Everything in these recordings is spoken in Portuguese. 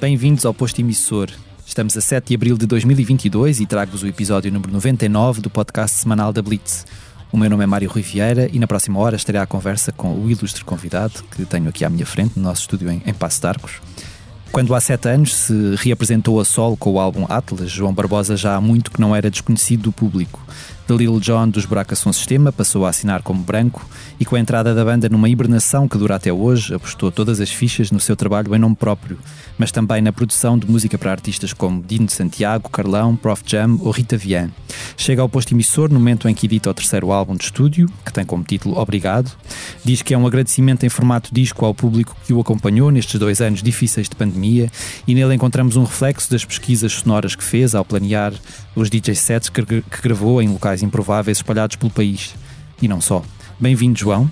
Bem-vindos ao Posto Emissor. Estamos a 7 de abril de 2022 e trago-vos o episódio número 99 do podcast semanal da Blitz. O meu nome é Mário Vieira e na próxima hora estarei à conversa com o ilustre convidado que tenho aqui à minha frente, no nosso estúdio em, em Passo de Arcos. Quando há sete anos se reapresentou a solo com o álbum Atlas, João Barbosa já há muito que não era desconhecido do público. De Lil John dos Buracos Som Sistema passou a assinar como branco e com a entrada da banda numa hibernação que dura até hoje, apostou todas as fichas no seu trabalho em nome próprio, mas também na produção de música para artistas como Dino de Santiago, Carlão, Prof Jam ou Rita Vian. Chega ao posto emissor no momento em que edita o terceiro álbum de estúdio, que tem como título Obrigado. Diz que é um agradecimento em formato disco ao público que o acompanhou nestes dois anos difíceis de pandemia e nele encontramos um reflexo das pesquisas sonoras que fez ao planear os DJ sets que gravou em locais improváveis espalhados pelo país. E não só. Bem-vindo, João.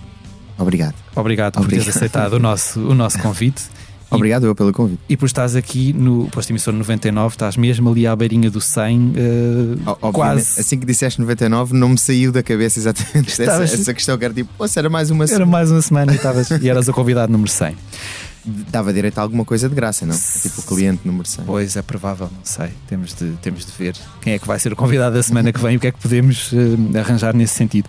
Obrigado. Obrigado por Obrigado. teres aceitado o nosso, o nosso convite. Obrigado eu pelo convite. E por estás aqui no posto emissor 99, estás mesmo ali à beirinha do 100, uh, quase. Assim que disseste 99, não me saiu da cabeça exatamente estavas... essa, essa, questão que era tipo, era mais uma semana. Era mais uma semana e, estavas, e eras o convidado número 100. Dava direito a alguma coisa de graça, não? Tipo o cliente número 100. Pois é provável, não sei. Temos de, temos de ver quem é que vai ser o convidado da semana que vem e o que é que podemos uh, arranjar nesse sentido.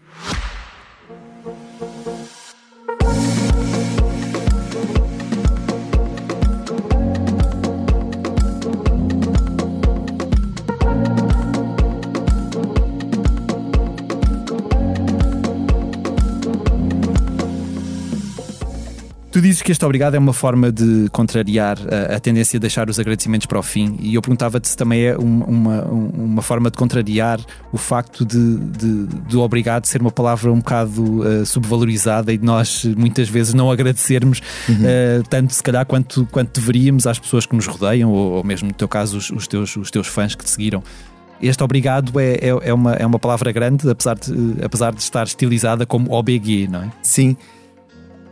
Tu dizes que este obrigado é uma forma de contrariar a, a tendência de deixar os agradecimentos para o fim, e eu perguntava-te se também é uma, uma, uma, forma de contrariar o facto de, de, de obrigado ser uma palavra um bocado uh, subvalorizada e de nós muitas vezes não agradecermos uhum. uh, tanto, se calhar, quanto, quanto deveríamos às pessoas que nos rodeiam, ou, ou mesmo no teu caso, os, os, teus, os teus fãs que te seguiram este obrigado é, é, é, uma, é uma palavra grande, apesar de, apesar de estar estilizada como OBG, não é? Sim.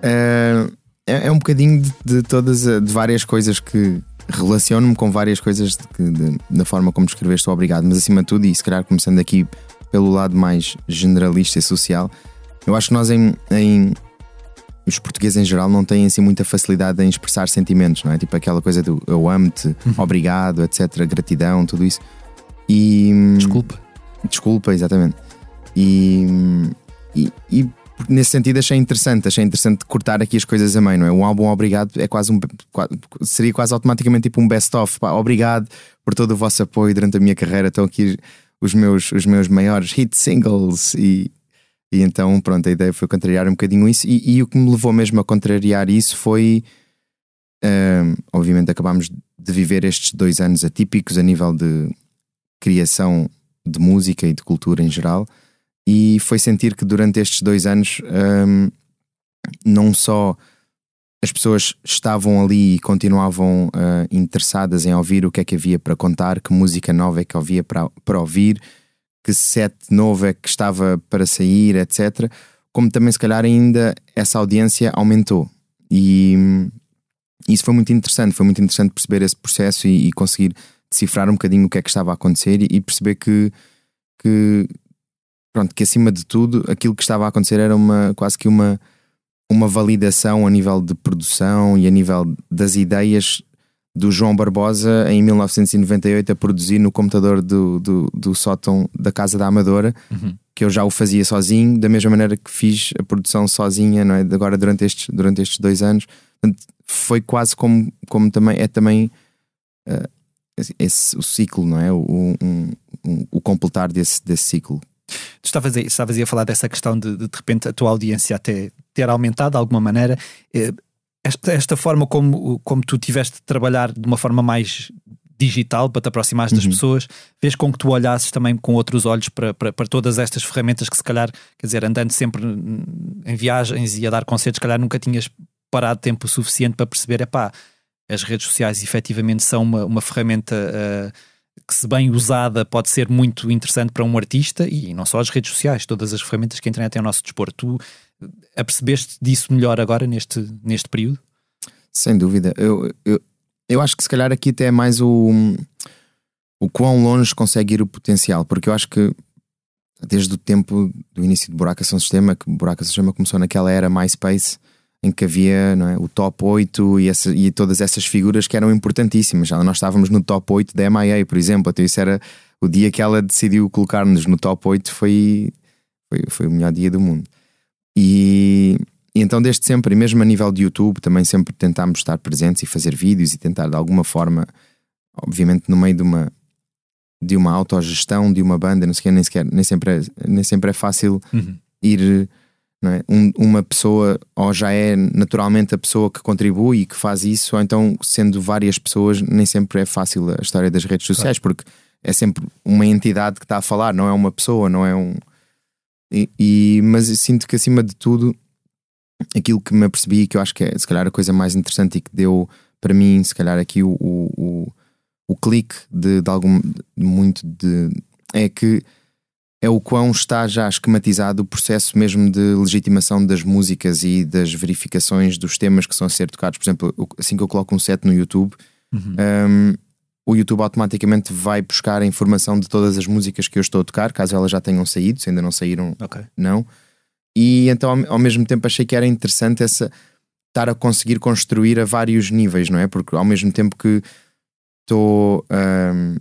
Uh, é, é um bocadinho de, de, todas, de várias coisas que relaciono-me com várias coisas de, de, da forma como descreveste o obrigado, mas acima de tudo, e se calhar começando aqui pelo lado mais generalista e social, eu acho que nós em, em os portugueses em geral não têm assim muita facilidade em expressar sentimentos, não é? Tipo aquela coisa do eu amo-te, uhum. obrigado, etc, gratidão, tudo isso. E desculpa. Desculpa, exatamente. E, e, e nesse sentido achei interessante, achei interessante cortar aqui as coisas a meio, não é? Um álbum obrigado é quase um seria quase automaticamente tipo um best-of. Obrigado por todo o vosso apoio durante a minha carreira. Estão aqui os meus, os meus maiores hit singles e, e então pronto, a ideia foi contrariar um bocadinho isso e, e o que me levou mesmo a contrariar isso foi uh, obviamente acabámos de viver estes dois anos atípicos a nível de criação de música e de cultura em geral e foi sentir que durante estes dois anos um, não só as pessoas estavam ali e continuavam uh, interessadas em ouvir o que é que havia para contar, que música nova é que havia para, para ouvir, que set novo é que estava para sair, etc. Como também, se calhar, ainda essa audiência aumentou. E hum, isso foi muito interessante. Foi muito interessante perceber esse processo e, e conseguir decifrar um bocadinho o que é que estava a acontecer e, e perceber que, que pronto, que acima de tudo aquilo que estava a acontecer era uma quase que uma, uma validação a nível de produção e a nível das ideias do João Barbosa em 1998 a produzir no computador do, do, do sótão da Casa da Amadora, uhum. que eu já o fazia sozinho, da mesma maneira que fiz a produção sozinha, não é? Agora durante estes, durante estes dois anos. Portanto, foi quase como, como também é também uh, esse, o ciclo, não é? O, um, um, o completar desse, desse ciclo. Tu estavas a, estavas a falar dessa questão de, de, de repente a tua audiência até ter aumentado de alguma maneira. Eh, esta, esta forma como, como tu tiveste de trabalhar de uma forma mais digital para te aproximares das Uhum. pessoas, fez com que tu olhasses também com outros olhos para, para, para todas estas ferramentas que se calhar, quer dizer, andando sempre em viagens e a dar concertos, se calhar nunca tinhas parado tempo suficiente para perceber, epá, as redes sociais efetivamente são uma, uma ferramenta ah, que se bem usada pode ser muito interessante para um artista e não só as redes sociais, todas as ferramentas que a internet tem ao nosso dispor. Tu apercebeste disso melhor agora neste, neste período? Sem dúvida. Eu, eu, eu acho que se calhar aqui até é mais o, o quão longe consegue ir o potencial, porque eu acho que desde o tempo do início de Buraca São Sistema, que Buraca São Sistema começou naquela era MySpace, em que havia é, o top 8 e, essa, e todas essas figuras que eram importantíssimas. Já nós estávamos no top 8 da MIA, por exemplo, até isso era o dia que ela decidiu colocar-nos no top 8 foi, foi, foi o melhor dia do mundo. E, e então, desde sempre, e mesmo a nível de YouTube, também sempre tentámos estar presentes e fazer vídeos e tentar de alguma forma, obviamente, no meio de uma de uma autogestão de uma banda, não sei o quê, nem sequer, nem sempre é, nem sempre é fácil ir não é? Um- uma pessoa ou já é naturalmente a pessoa que contribui e que faz isso, ou então sendo várias pessoas, nem sempre é fácil a história das redes sociais, porque é sempre uma entidade que está a falar, não é uma pessoa, não é um. E, e- mas eu sinto que acima de tudo, aquilo que me apercebi, que eu acho que é se calhar a coisa mais interessante e que deu para mim, se calhar aqui o, o, o, o clique de, de algum de muito de é que é o quão está já esquematizado o processo mesmo de legitimação das músicas e das verificações dos temas que são a ser tocados. Por exemplo, assim que eu coloco um set no YouTube, um, o YouTube automaticamente vai buscar a informação de todas as músicas que eu estou a tocar, caso elas já tenham saído, se ainda não saíram, Ok. não. E então, ao, ao mesmo tempo, achei que era interessante essa estar a conseguir construir a vários níveis, não é? Porque ao mesmo tempo que estou um,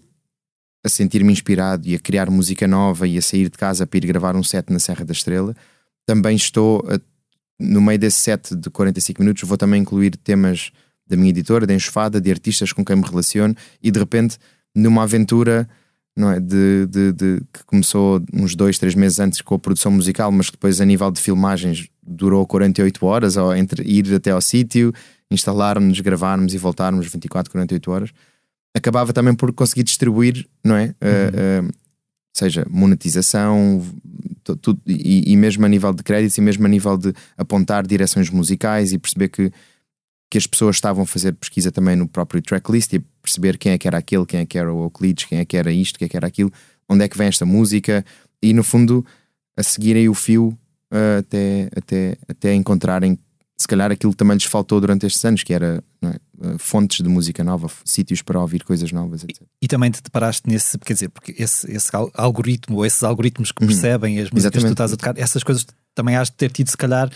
a sentir-me inspirado e a criar música nova e a sair de casa para ir gravar um set na Serra da Estrela, também estou a- no meio desse set de 45 minutos, vou também incluir temas da minha editora, de enxofada, de artistas com quem me relaciono e de repente, numa aventura não é, de, de- de- que começou uns dois, três meses antes com a produção musical, mas que depois, a nível de filmagens, durou 48 horas, ou entre ir até ao sítio, instalarmos, gravarmos e voltarmos 24, 48 horas acabava também por conseguir distribuir, não é? Uh, uh, seja monetização tu- tudo, e, e mesmo a nível de créditos e mesmo a nível de apontar direções musicais e perceber que, que as pessoas estavam a fazer pesquisa também no próprio tracklist e perceber quem é que era aquele, quem é que era o Euclides, quem é que era isto, quem é que era aquilo, onde é que vem esta música e no fundo a seguirem o fio uh, até, até, até encontrarem se calhar aquilo que também lhes faltou durante estes anos, que era é, fontes de música nova, sítios para ouvir coisas novas, etc. E também te deparaste nesse, quer dizer, porque esse, esse al- algoritmo, ou esses algoritmos que percebem as músicas que tu Exatamente. estás a tocar, essas coisas também has de ter tido, se calhar,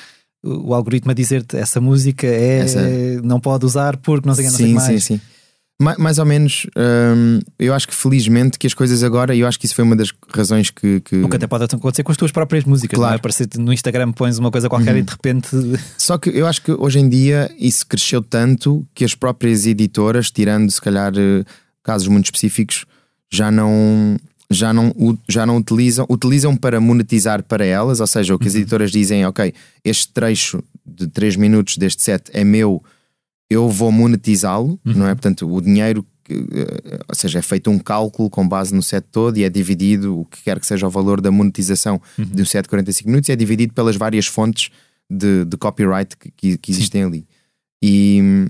o algoritmo a dizer-te essa música é Essa- não pode usar porque não sei, o não sim, que mais. sim, sim. Ma- Mais ou menos, hum, eu acho que felizmente que as coisas agora, e eu acho que isso foi uma das razões que. que- O que até pode acontecer com as tuas próprias músicas, Claro. não é? Aparecer no Instagram pões uma coisa qualquer e de repente Só que eu acho que hoje em dia isso cresceu tanto que as próprias editoras, tirando se calhar eh, casos muito específicos, já não. Já não, já não utilizam, utilizam para monetizar para elas, ou seja, o que as editoras dizem, ok, este trecho de 3 minutos deste set é meu, eu vou monetizá-lo, não é? Portanto, o dinheiro, que, eh, ou seja, é feito um cálculo com base no set todo e é dividido, o que quer que seja o valor da monetização de um set de 45 minutos, é dividido pelas várias fontes de, de copyright que, que- existem ali. E,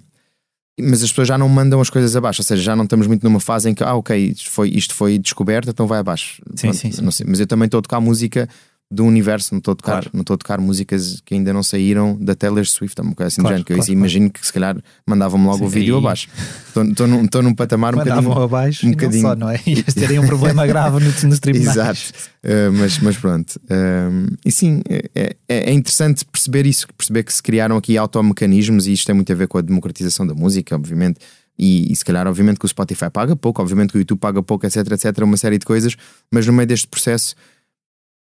mas as pessoas já não mandam as coisas abaixo, ou seja, já não estamos muito numa fase em que, ah, ok, isto foi, isto foi descoberto, então vai abaixo. Sim, sim, sim. sei, mas eu também estou a tocar música do universo, não estou a tocar, Claro. não estou a tocar músicas que ainda não saíram da Taylor Swift, é uma coisa assim Claro, género, que eu claro, imagino que se calhar mandavam-me logo Sim, o vídeo aí- abaixo. Estou- num, num patamar um mandavam bocadinho. abaixo um e bocadinho- só, não é? Ias terem um problema grave no- nos tribunais. Exato. Uh, mas, mas pronto. Um, e sim, é, é- é interessante perceber isso, perceber que se criaram aqui automecanismos e isto tem muito a ver com a democratização da música, obviamente. E, e se calhar, obviamente, que o Spotify paga pouco, obviamente que o YouTube paga pouco, etc, etc, uma série de coisas, mas no meio deste processo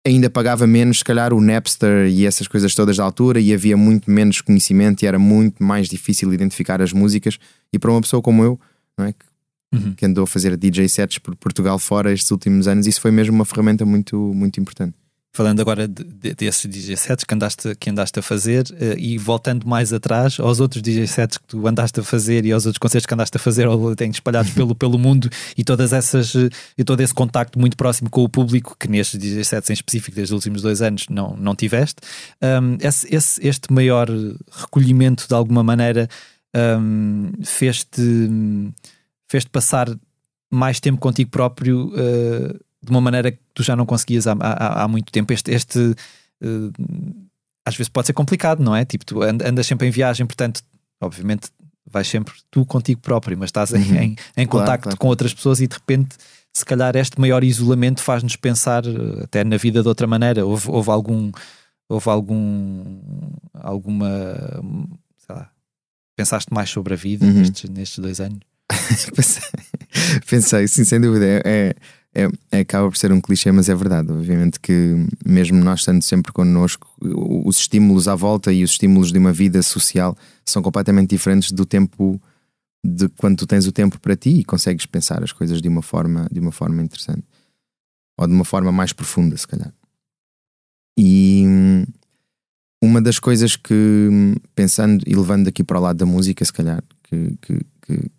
ainda pagava menos, se calhar, o Napster e essas coisas todas da altura, e havia muito menos conhecimento e era muito mais difícil identificar as músicas. E para uma pessoa como eu, não é? Que Uhum. que andou a fazer DJ sets por Portugal fora estes últimos anos, isso foi mesmo uma ferramenta muito, muito importante. Falando agora de, de, desses DJ sets que andaste, que andaste a fazer uh, e voltando mais atrás aos outros DJ sets que tu andaste a fazer e aos outros concertos que andaste a fazer ou têm espalhados pelo, pelo mundo e todas essas e todo esse contacto muito próximo com o público que nestes DJ sets em específico desde os últimos dois anos não, não tiveste um, esse, esse, este maior recolhimento de alguma maneira um, fez-te fez passar mais tempo contigo próprio uh, de uma maneira que tu já não conseguias há, há, há muito tempo. Este, este uh, às vezes pode ser complicado, não é? Tipo, tu andas sempre em viagem, portanto, obviamente vais sempre tu contigo próprio, mas estás em, uhum. em, em contacto claro, claro. com outras pessoas e de repente, se calhar, este maior isolamento faz-nos pensar eh, até na vida de outra maneira. Houve, houve algum. Houve algum. alguma. sei lá. Pensaste mais sobre a vida uhum. nestes, nestes dois anos? Pensei, sim, sem dúvida. É, é, é, acaba por ser um clichê, mas é verdade. Obviamente que, mesmo nós estando sempre connosco, os estímulos à volta e os estímulos de uma vida social são completamente diferentes do tempo de quando tu tens o tempo para ti e consegues pensar as coisas de uma forma, de uma forma interessante ou de uma forma mais profunda, se calhar. E uma das coisas que, pensando e levando aqui para o lado da música, se calhar, que, que, que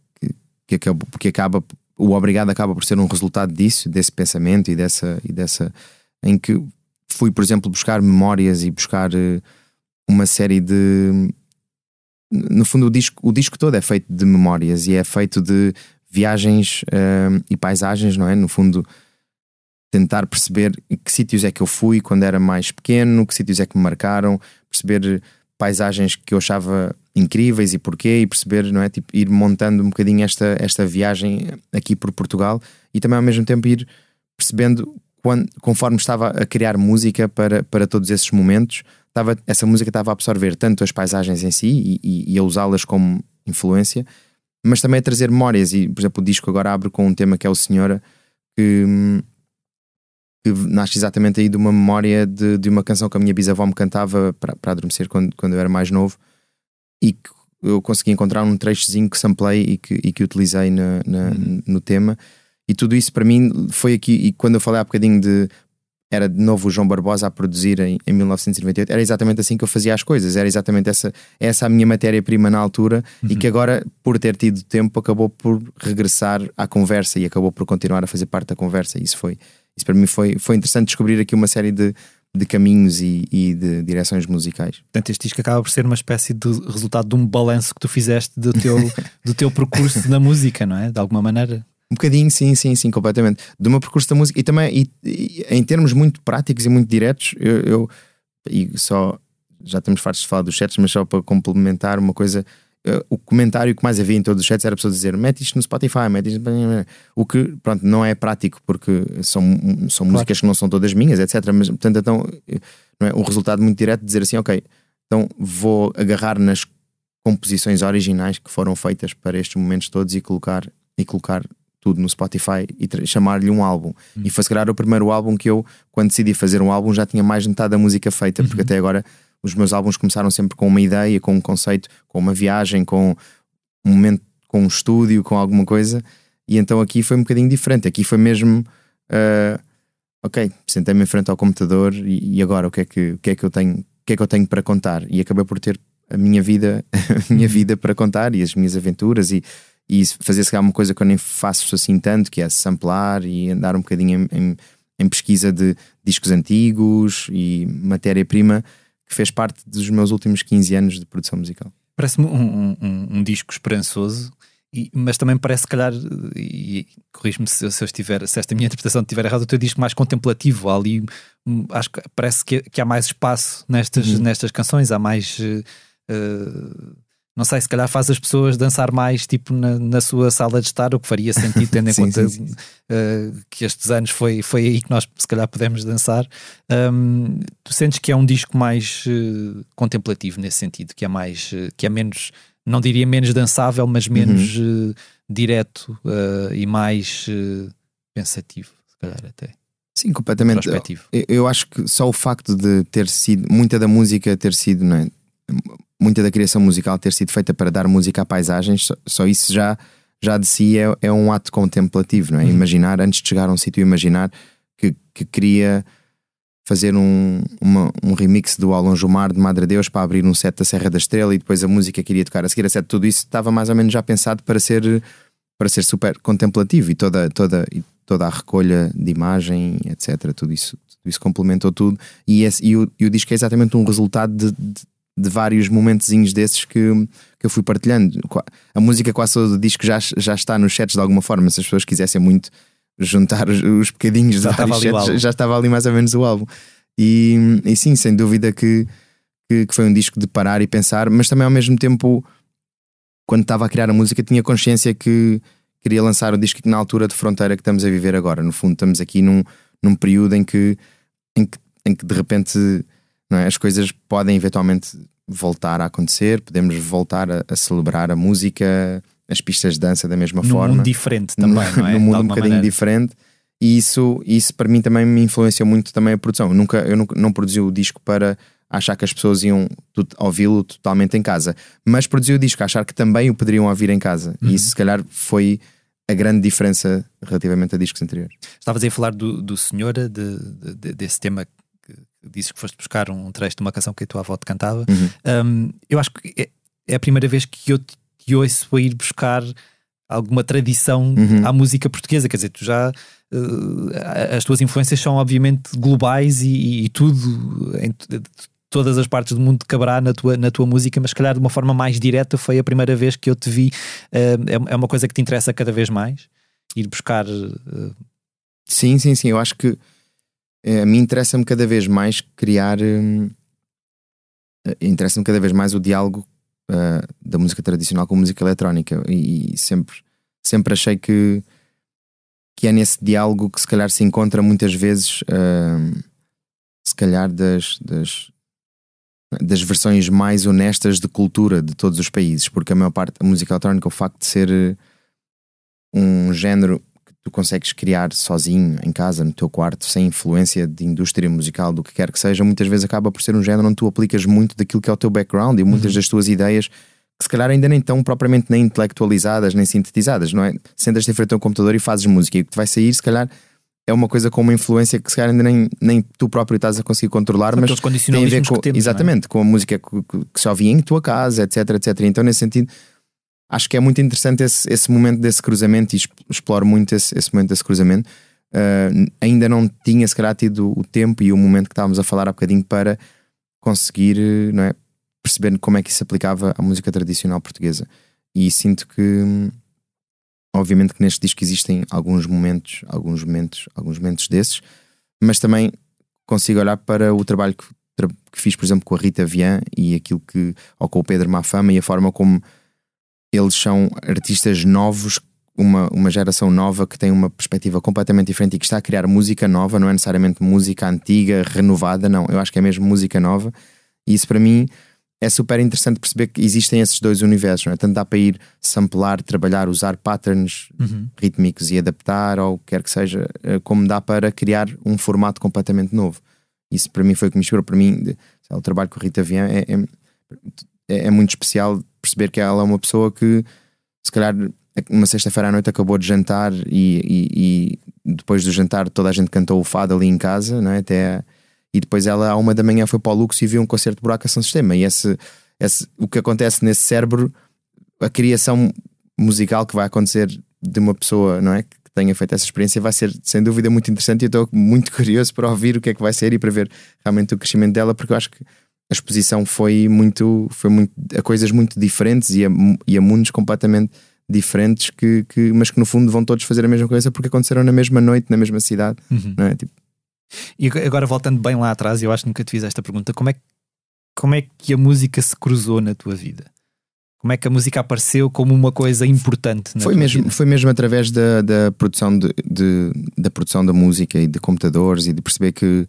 que acaba, porque acaba o obrigado acaba por ser um resultado disso, desse pensamento e dessa, e dessa em que fui, por exemplo, buscar memórias e buscar uh, uma série de no fundo o disco, o disco todo é feito de memórias e é feito de viagens uh, e paisagens, não é? No fundo, tentar perceber que sítios é que eu fui quando era mais pequeno, que sítios é que me marcaram, perceber paisagens que eu achava incríveis e porquê e perceber, não é? Tipo, ir montando um bocadinho esta, esta viagem aqui por Portugal e também ao mesmo tempo ir percebendo quando, conforme estava a criar música para, para todos esses momentos, estava, essa música estava a absorver tanto as paisagens em si e, e, a usá-las como influência, mas também a trazer memórias. E, por exemplo, o disco agora abre com um tema que é o Senhora, que hum, que nasce exatamente aí de uma memória de, de uma canção que a minha bisavó me cantava para, para adormecer quando, quando eu era mais novo e que eu consegui encontrar um trechozinho que samplei e que, e que utilizei na, na uhum. no tema. E tudo isso para mim foi aqui. E quando eu falei há bocadinho de. Era de novo o João Barbosa a produzir em, em 1998, era exatamente assim que eu fazia as coisas, era exatamente essa, essa a minha matéria-prima na altura uhum. e que agora, por ter tido tempo, acabou por regressar à conversa e acabou por continuar a fazer parte da conversa. Isso foi, isso para mim foi, foi interessante descobrir aqui uma série de, de caminhos e, e, de direções musicais. Portanto, este disco acaba por ser uma espécie de resultado de um balanço que tu fizeste do teu, do teu percurso na música, não é? De alguma maneira. Um bocadinho, sim, sim, sim, completamente. De uma percurso da música e também e, e, em termos muito práticos e muito diretos, eu, eu e só já estamos fartos de falar dos chats, mas só para complementar uma coisa o comentário que mais havia em todos os chats era pessoas dizer mete isto no Spotify, mete isto o que pronto, não é prático porque são, são claro. músicas que não são todas minhas, etc. Mas portanto, então não é um resultado muito direto de dizer assim, ok, então vou agarrar nas composições originais que foram feitas para estes momentos todos e colocar e colocar tudo no Spotify e chamar-lhe um álbum. Uhum. E foi se calhar o primeiro álbum que eu, quando decidi fazer um álbum, já tinha mais de metade da música feita, porque uhum. até agora os meus álbuns começaram sempre com uma ideia, com um conceito, com uma viagem, com um momento, com um estúdio, com alguma coisa. E então aqui foi um bocadinho diferente. Aqui foi mesmo, uh, ok, sentei-me em frente ao computador e, e, agora o que é que, o que é que eu tenho, o que é que eu tenho para contar? E acabei por ter a minha vida, a minha vida para contar e as minhas aventuras e, e fazer se uma coisa que eu nem faço assim tanto, que é samplar e andar um bocadinho em, em, em pesquisa de discos antigos e matéria-prima que fez parte dos meus últimos 15 anos de produção musical. Parece-me um, um, um, disco esperançoso, e, mas também parece, se calhar, e corrijo-me se, se, eu estiver, se esta minha interpretação estiver errada, o teu disco mais contemplativo. Há ali, hum, acho que parece que, que há mais espaço nestas, uhum. nestas canções, há mais. Uh, não sei, se calhar faz as pessoas dançar mais tipo na, na sua sala de estar, o que faria sentido tendo em sim, conta sim, sim. Uh, que estes anos foi, foi aí que nós se calhar pudemos dançar. Um, tu sentes que é um disco mais uh, contemplativo nesse sentido, que é mais, uh, que é menos, não diria menos dançável, mas menos uhum. direto e mais pensativo, se calhar até. Sim, completamente. Eu, eu acho que só o facto de ter sido, muita da música ter sido, não é? Muita da criação musical ter sido feita para dar música a paisagens, só, só isso já, já de si é, é, um ato contemplativo, não é? Uhum. Imaginar, antes de chegar a um sítio, imaginar que, que queria fazer um, uma, um remix do Alonso Mar de Madre Deus para abrir um set da Serra da Estrela e depois a música que iria tocar a seguir a set, tudo isso estava mais ou menos já pensado para ser, para ser super contemplativo e toda, toda, e toda a recolha de imagem, etc. Tudo isso, tudo isso complementou tudo. E, esse, e, o, e o disco é exatamente um resultado de, de, de vários momentozinhos desses que, que eu fui partilhando. A música quase todo do disco já, já está nos sets de alguma forma, se as pessoas quisessem muito juntar os, os bocadinhos Já de estava sets, já estava ali mais ou menos o álbum. E, e sim, sem dúvida que, que, que foi um disco de parar e pensar, mas também ao mesmo tempo, quando estava a criar a música, tinha consciência que queria lançar o disco na altura de fronteira que estamos a viver agora. No fundo, estamos aqui num, num período em que, em que, em que de repente é, as coisas podem eventualmente voltar a acontecer, podemos voltar a, a celebrar a música, as pistas de dança da mesma Num forma mundo diferente também, num, não é? num mundo um bocadinho maneira. diferente. E isso, isso para mim também me influenciou muito também a produção. Eu nunca, eu nunca, não produzi o disco para achar que as pessoas iam ouvi-lo totalmente em casa, mas produzi o disco achar que também o poderiam ouvir em casa. Uhum. E isso, se calhar, foi a grande diferença relativamente a discos anteriores. Estavas aí a falar do, do Senhora, de, de- de- desse tema dizes que foste buscar um trecho de uma canção que a tua avó te cantava. Um, eu acho que é, é a primeira vez que eu te, te ouço a ir buscar alguma tradição Uhum. à música portuguesa. Quer dizer, tu já. uh, as tuas influências são obviamente globais e, e- e tudo, em todas as partes do mundo caberá na tua, na tua música, mas se calhar de uma forma mais direta foi a primeira vez que eu te vi. Uh, é, é uma coisa que te interessa cada vez mais? Ir buscar. uh, Sim, sim, sim. Eu acho que eh, a mim interessa-me cada vez mais criar. hum, eh, interessa-me cada vez mais o diálogo ah, da música tradicional com a música eletrónica. E, e sempre, sempre achei que, que é nesse diálogo que se calhar se encontra muitas vezes, hum, se calhar, das. das das versões mais honestas de cultura de todos os países, porque a maior parte da música eletrónica, o facto de ser um género tu consegues criar sozinho em casa, no teu quarto, sem influência de indústria musical, do que quer que seja, muitas vezes acaba por ser um género onde tu aplicas muito daquilo que é o teu background e muitas das tuas ideias que se calhar ainda nem estão propriamente nem intelectualizadas nem sintetizadas, não é? Sentas-te em frente ao computador e fazes música e o que te vai sair, se calhar, é uma coisa com uma influência que se calhar ainda nem, nem tu próprio estás a conseguir controlar, São mas tem a ver com, temos, é? exatamente, com a música que, que, só via em tua casa, etc, etc. Então, nesse sentido, acho que é muito interessante esse, esse momento desse cruzamento e exp- exploro muito esse, esse momento desse cruzamento. Uh, ainda não tinha, se calhar, tido o tempo e o momento que estávamos a falar há bocadinho para conseguir não é, perceber como é que isso aplicava à música tradicional portuguesa. E sinto que, obviamente, que neste disco existem alguns momentos, alguns momentos, alguns momentos desses, mas também consigo olhar para o trabalho que, que fiz, por exemplo, com a Rita Vian e aquilo que, ou com o Pedro Mafama e a forma como eles são artistas novos, uma, uma geração nova que tem uma perspectiva completamente diferente e que está a criar música nova, não é necessariamente música antiga, renovada, não. Eu acho que é mesmo música nova. E isso para mim é super interessante perceber que existem esses dois universos, não é? Tanto dá para ir samplar, trabalhar, usar patterns Uhum. rítmicos e adaptar, ou o que quer que seja, eh, como dá para criar um formato completamente novo. Isso para mim foi o que me inspirou. Para mim, o trabalho com a Rita Vian é, é, é muito especial perceber que ela é uma pessoa que, se calhar, uma sexta-feira à noite acabou de jantar e, e- e depois do jantar toda a gente cantou o fado ali em casa, não é? Até, e depois ela, à uma da manhã, foi para o Lux e viu um concerto de buraco São Sistema. E esse, esse, o que acontece nesse cérebro, a criação musical que vai acontecer de uma pessoa, não é? Que tenha feito essa experiência vai ser sem dúvida muito interessante e eu estou muito curioso para ouvir o que é que vai ser e para ver realmente o crescimento dela, porque eu acho que a exposição foi muito, foi muito a coisas muito diferentes e a, e a mundos completamente diferentes que, que, mas que no fundo vão todos fazer a mesma coisa porque aconteceram na mesma noite, na mesma cidade, Uhum. não é? Tipo, E ag- agora voltando bem lá atrás, eu acho que nunca te fiz esta pergunta: como é, que- como é que a música se cruzou na tua vida? Como é que a música apareceu como uma coisa importante foi mesmo, vida? foi mesmo através da, da produção de, de- da produção da música e de computadores e de perceber que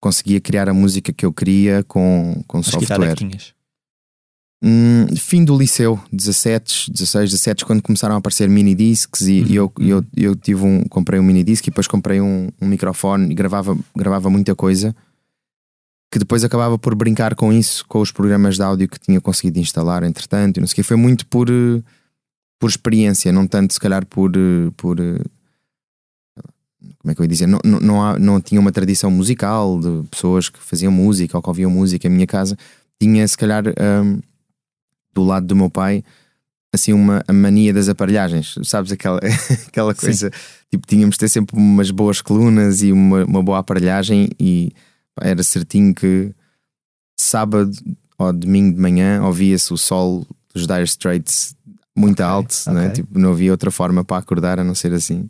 conseguia criar a música que eu queria com, com Mas que idade é software. que? Hum, fim do liceu, 17, 16, 17, quando começaram a aparecer mini discs e, Uhum, e eu, eu, eu tive um, comprei um mini disc e depois comprei um, um microfone e gravava, gravava muita coisa que depois acabava por brincar com isso, com os programas de áudio que tinha conseguido instalar, entretanto, e não sei o quê. Foi muito por, eh, por experiência, não tanto se calhar por, eh, por eh, como é que eu ia dizer? Não, não, não, há, não tinha uma tradição musical de pessoas que faziam música ou que ouviam música. A minha casa tinha, se calhar, um, do lado do meu pai, assim, uma a mania das aparelhagens. Sabes aquela, aquela coisa? Tipo, tínhamos de ter sempre umas boas colunas e uma, uma boa aparelhagem, e pá, era certinho que sábado ou domingo de manhã ouvia-se o sol dos Dire Straits muito Ok, alto, Né? ok. Tipo, não havia outra forma para acordar a não ser assim.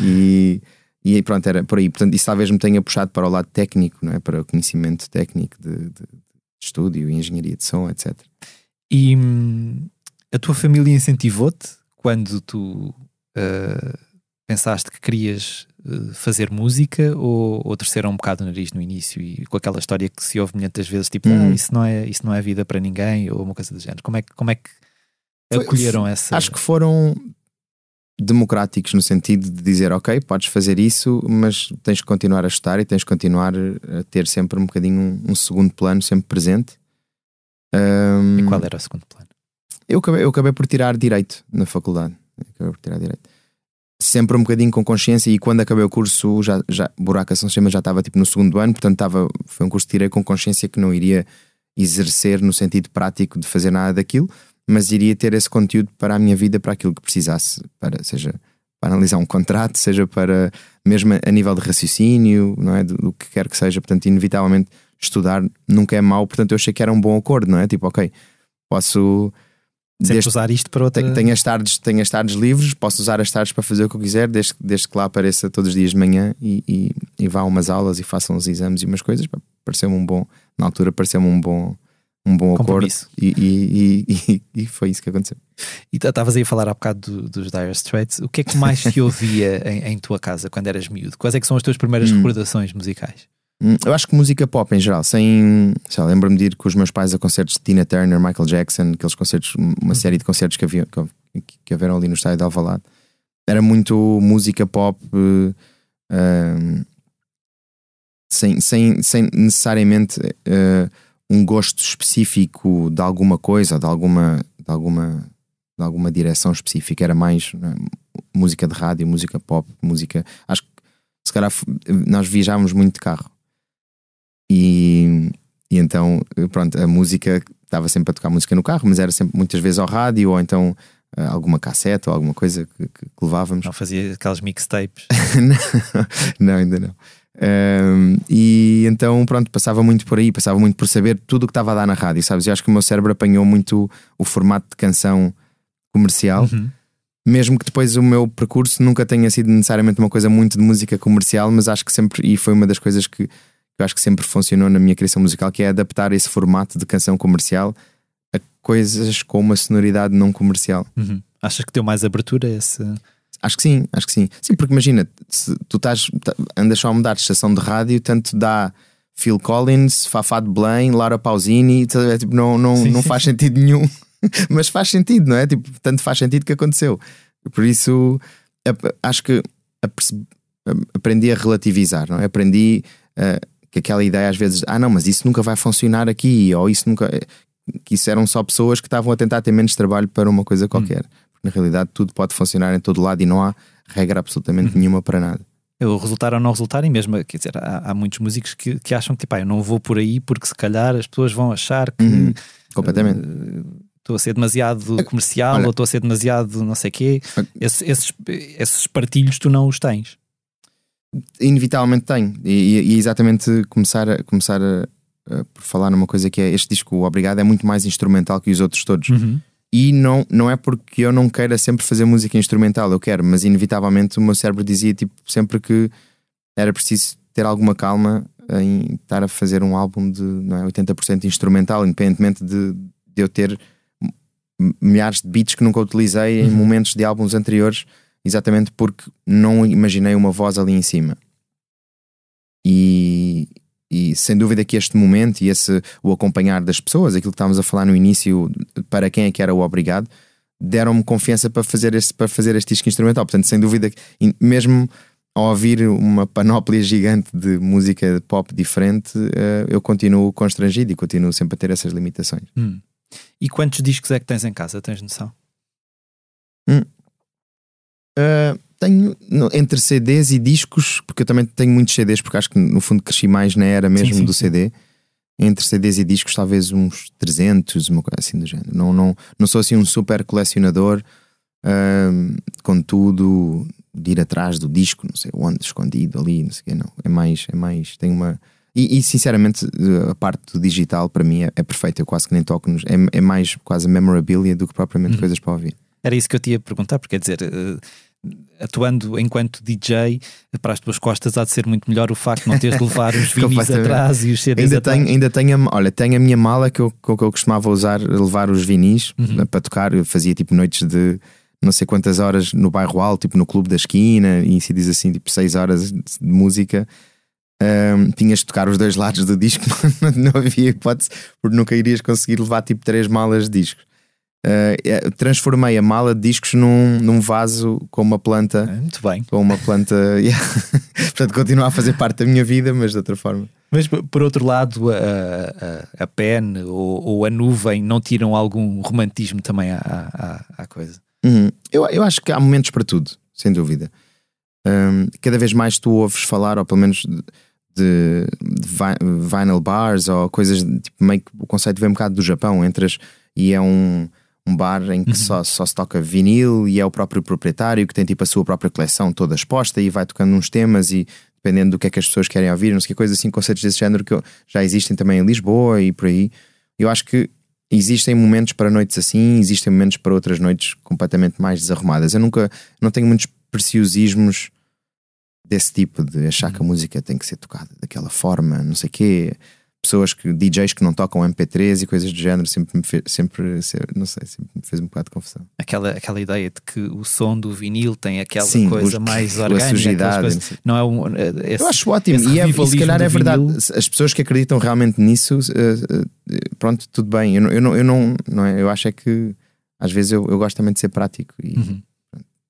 E, e aí, pronto, era por aí. Portanto, isso talvez me tenha puxado para o lado técnico, não é? para o conhecimento técnico de, de- de estúdio engenharia de som, etc. E hum, a tua família incentivou-te quando tu ah, pensaste que querias ah, fazer música ou, ou terceram um bocado o nariz no início e com aquela história que se ouve muitas vezes, tipo, Hum. ah, isso, não é, isso não é vida para ninguém ou uma coisa do género. Como é que, como é que Foi- acolheram essa? Acho que foram democráticos no sentido de dizer, ok, podes fazer isso, mas tens que continuar a estudar e tens que continuar a ter sempre um bocadinho um, um segundo plano, sempre presente. Ahm, E qual era o segundo plano? eu, acabei, eu acabei por tirar direito na faculdade. Acabei por tirar direito. Sempre um bocadinho com consciência e quando acabei o curso, já, já Buraca São Sistema já estava tipo no segundo ano, portanto estava, foi um curso que tirei com consciência que não iria exercer no sentido prático de fazer nada daquilo, mas iria ter esse conteúdo para a minha vida, para aquilo que precisasse, para, seja para analisar um contrato, seja para mesmo a nível de raciocínio, não é? Do, do que quer que seja, portanto, inevitavelmente estudar nunca é mau, portanto, eu achei que era um bom acordo, não é? Tipo, ok, posso desde- usar isto para outra. tenho, as tardes, tenho as tardes livres, posso usar as tardes para fazer o que eu quiser, desde, desde que lá apareça todos os dias de manhã e, e, e vá a umas aulas e faça uns exames e umas coisas. Pareceu-me um bom, na altura, pareceu-me um bom, um bom acordo e, e, e, e, foi isso que aconteceu. E estavas aí a falar há bocado do- dos Dire Straits. O que é que mais te ouvia em, em tua casa quando eras miúdo? Quais é que são as tuas primeiras Hum. recordações musicais? Hum, Eu acho que música pop em geral, sem. sei lá, Lembro-me de ir com os meus pais a concertos de Tina Turner, Michael Jackson, aqueles concertos, uma série de concertos que, havia, que, que haveram ali no estádio de Alvalade. Era muito música pop, um, sem, sem, sem necessariamente eh, um gosto específico de alguma coisa, de alguma, de alguma, de alguma direção específica. Era mais né, música de rádio, música pop, música. Acho que se calhar nós viajávamos muito de carro. E, e então, pronto, a música estava sempre a tocar música no carro, mas era sempre muitas vezes ao rádio ou então eh, alguma cassete ou alguma coisa que, que- que levávamos. Não fazia aquelas mixtapes. não, não, ainda não. Ahm, e então, pronto, passava muito por aí, passava muito por saber tudo o que estava a dar na rádio, sabes? Eu acho que o meu cérebro apanhou muito o formato de canção comercial, Uhum. mesmo que depois o meu percurso nunca tenha sido necessariamente uma coisa muito de música comercial, mas acho que sempre, e foi uma das coisas que eu acho que sempre funcionou na minha criação musical, que é adaptar esse formato de canção comercial a coisas com uma sonoridade não comercial. Uhum. Achas que deu mais abertura a esse. Acho que sim, acho que sim. Sim, porque imagina, se tu estás, ta- andas só a mudar de estação de rádio, tanto dá Phil Collins, Fafá de Belém, Laura Pausini, tá ver? tipo, não, não, Sim, não sim. faz sentido nenhum, mas faz sentido, não é? Tipo, tanto faz sentido que aconteceu. Por isso, acho que aprendi a relativizar, não é? Aprendi eh, que aquela ideia às vezes, ah, não, mas isso nunca vai funcionar aqui, ou isso nunca. que isso eram só pessoas que estavam a tentar ter menos trabalho para uma coisa qualquer. Porque na realidade tudo pode funcionar em todo lado e não há regra absolutamente nenhuma para nada. O resultar ou não resultar, e mesmo, quer dizer, há, há muitos músicos que, que acham que tipo, ah, eu não vou por aí porque se calhar as pessoas vão achar que Uhum, completamente. eh, estou a ser demasiado comercial olha- ou estou a ser demasiado não sei quê. Ah. Esse- esses, esses partilhos tu não os tens. Inevitavelmente tenho. E, e- e exatamente começar, a, começar a, a- por falar numa coisa que é este disco, o Obrigado, é muito mais instrumental que os outros todos. E não, não é porque eu não queira sempre fazer música instrumental, eu quero, mas inevitavelmente o meu cérebro dizia tipo, sempre que era preciso ter alguma calma em estar a fazer um álbum de não é, 80% instrumental, independentemente de, de eu ter milhares de beats que nunca utilizei em momentos de álbuns anteriores, exatamente porque não imaginei uma voz ali em cima. E, e sem dúvida que este momento e esse o acompanhar das pessoas, aquilo que estávamos a falar no início, para quem é que era o obrigado, deram-me confiança para fazer este, para fazer este disco instrumental. Portanto, sem dúvida, que- mesmo ao ouvir uma panóplia gigante de música pop diferente, eh, eu continuo constrangido e continuo sempre a ter essas limitações. Hum. E quantos discos é que tens em casa? Tens noção? Uh, tenho entre CDs e discos, porque eu também tenho muitos CDs, porque acho que no fundo cresci mais na era mesmo sim, do sim. CD. Entre CDs e discos, talvez uns 300, uma coisa assim do género. Não, não, não sou assim um super colecionador, ahm, com tudo, de ir atrás do disco, não sei onde, escondido ali, não sei o quê, não. É mais, é mais, tem uma. E, e, sinceramente, a parte do digital para mim é, é perfeita. Eu quase que nem toco nos. É, é mais quase memorabilia do que propriamente Uhum. coisas para ouvir. Era isso que eu te ia perguntar, porque quer dizer, eh, atuando enquanto DJ, para as tuas costas há de ser muito melhor o facto de não teres de levar os vinis atrás e os CDs Ainda atrás. tenho, ainda tenho, a, olha, tenho a minha mala que eu, que eu costumava usar, levar os vinis Uhum. para tocar. Eu fazia tipo noites de não sei quantas horas no bairro alto, tipo no clube da esquina, e se diz assim, tipo 6 horas de música. Ahm, tinhas de tocar os dois lados do disco, não, não havia hipótese, porque nunca irias conseguir levar tipo três malas de discos. Eh, transformei a mala de discos num, num vaso com uma planta, Ah, Muito bem. com uma planta, yeah. portanto, continua a fazer parte da minha vida, mas de outra forma. Mas por outro lado, a, a, a pen ou, ou a nuvem não tiram algum romantismo também à, à, à coisa. Uhum. Eu, eu acho que há momentos para tudo, sem dúvida. Hum, cada vez mais tu ouves falar, ou pelo menos de, de vi- vinyl bars ou coisas tipo, meio que o conceito vem um bocado do Japão, entras e é um, um bar em que só, só se toca vinil e é o próprio proprietário que tem tipo a sua própria coleção toda exposta e vai tocando uns temas e dependendo do que é que as pessoas querem ouvir, não sei que coisa assim, conceitos desse género que já existem também em Lisboa e por aí. Eu acho que existem momentos para noites assim, existem momentos para outras noites completamente mais desarrumadas. Eu nunca não tenho muitos preciosismos desse tipo de achar que a música tem que ser tocada daquela forma, não sei quê. Pessoas que DJs que não tocam MP3 e coisas do género sempre me fez, sempre, se- não sei, sempre me fez um bocado de confusão. Aquela, aquela ideia de que o som do vinil tem aquela Sim, coisa os- mais orgânica, sujidade, coisas- não é um. eh, esse- Eu acho ótimo, e, é, e se calhar é verdade. vinil. As pessoas que acreditam realmente nisso, eh, eh, pronto, tudo bem. Eu não, eu não, eu não, não é? Eu acho é que às vezes eu, eu gosto também de ser prático e Uhum.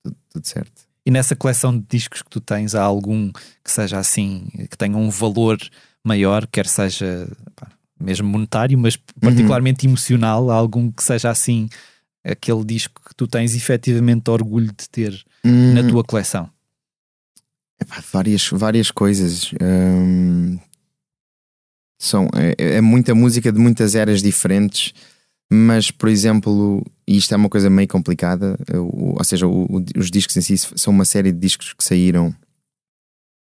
tudo, tudo certo. E nessa coleção de discos que tu tens, há algum que seja assim, que tenha um valor maior, quer seja pá, mesmo monetário, mas particularmente emocional? Há algum que seja assim, aquele disco que tu tens efetivamente orgulho de ter na Hum, tua coleção? epá, várias, várias coisas. Hum, são, é, é muita música de muitas eras diferentes, mas, por exemplo, e isto é uma coisa meio complicada, o- ou seja, o- o- os discos em si são uma série de discos que saíram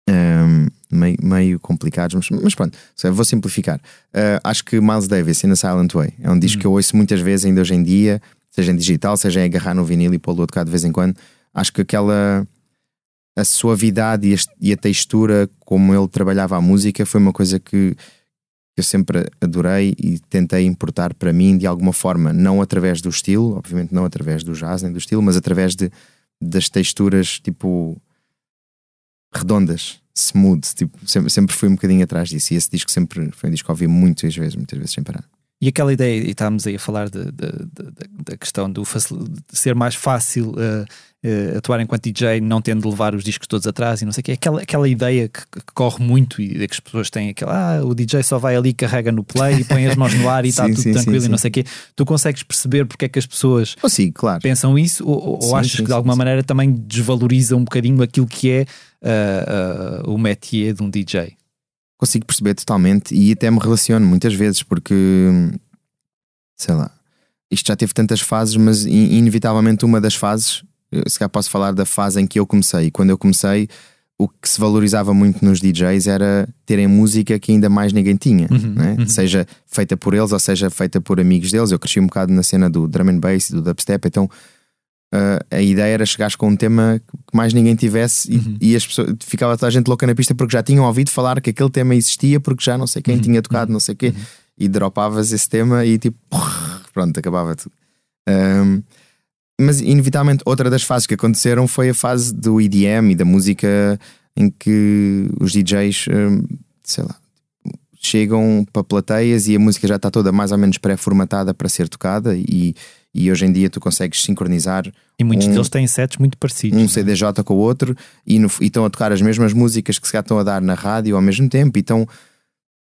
hum, meio, meio complicados, mas, mas pronto, vou simplificar. Uh, acho que Miles Davis, In a Silent Way, é um disco que eu ouço muitas vezes ainda hoje em dia, seja em digital, seja em agarrar no vinil e pô-lo a tocar de vez em quando. Acho que aquela a suavidade e a, e a textura como ele trabalhava a música foi uma coisa que eu sempre adorei e tentei importar para mim de alguma forma, não através do estilo, obviamente não através do jazz nem do estilo, mas através de, das texturas tipo redondas, smooth, tipo, sempre, sempre fui um bocadinho atrás disso. E esse disco sempre foi um disco que ouvi muitas vezes, muitas vezes sem parar. E aquela ideia, e estávamos aí a falar de- de- de- da questão do facil- ser mais fácil eh, eh, atuar enquanto DJ, não tendo de levar os discos todos atrás e não sei o quê. Aquela, aquela ideia que, que corre muito e que as pessoas têm aquela, ah, o DJ só vai ali, carrega no play e põe as mãos no ar e está tudo sim, tranquilo sim, e não sei o quê. Tu consegues perceber porque é que as pessoas Oh, sim, claro. pensam isso ou, ou Sim, achas que de alguma maneira também desvaloriza um bocadinho aquilo que é ah, o métier de um DJ? Consigo perceber totalmente e até me relaciono muitas vezes porque sei lá, isto já teve tantas fases, mas in- inevitavelmente uma das fases, se calhar posso falar da fase em que eu comecei. Quando eu comecei, o que se valorizava muito nos DJs era terem música que ainda mais ninguém tinha, Uhum, né? uhum. seja feita por eles ou seja feita por amigos deles. Eu cresci um bocado na cena do drum and bass e do dubstep, então Uh, a ideia era chegares com um tema que mais ninguém tivesse e, Uhum. e as pessoas ficava toda a gente louca na pista porque já tinham ouvido falar que aquele tema existia porque já não sei quem Uhum. tinha tocado, não sei o quê, e dropavas esse tema e tipo pronto, acabava tudo. Um, mas inevitavelmente outra das fases que aconteceram foi a fase do EDM e da música em que os DJs, um, sei lá, chegam para plateias e a música já está toda mais ou menos pré-formatada para ser tocada e, e hoje em dia tu consegues sincronizar E muitos Um- deles têm sets muito parecidos. um é? CDJ com o outro e, no- e estão a tocar as mesmas músicas que se estão a dar na rádio ao mesmo tempo e, estão-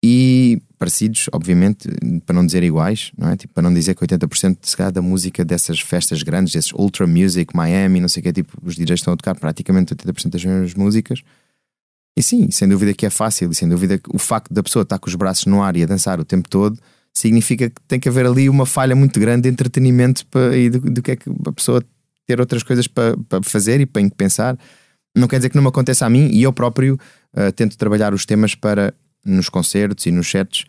e parecidos, obviamente, para não dizer iguais, não é? Tipo, para não dizer que 80% se calhar, da música dessas festas grandes, desses Ultra Music, Miami, não sei o que, tipo, os DJs estão a tocar praticamente 80% das mesmas músicas. E sim, sem dúvida que é fácil, e sem dúvida que o facto da pessoa estar com os braços no ar e a dançar o tempo todo significa que tem que haver ali uma falha muito grande de entretenimento para, e do, do que é que a pessoa ter outras coisas para, para fazer e para pensar. Não quer dizer que não me aconteça a mim e eu próprio uh, tento trabalhar os temas para nos concertos e nos sets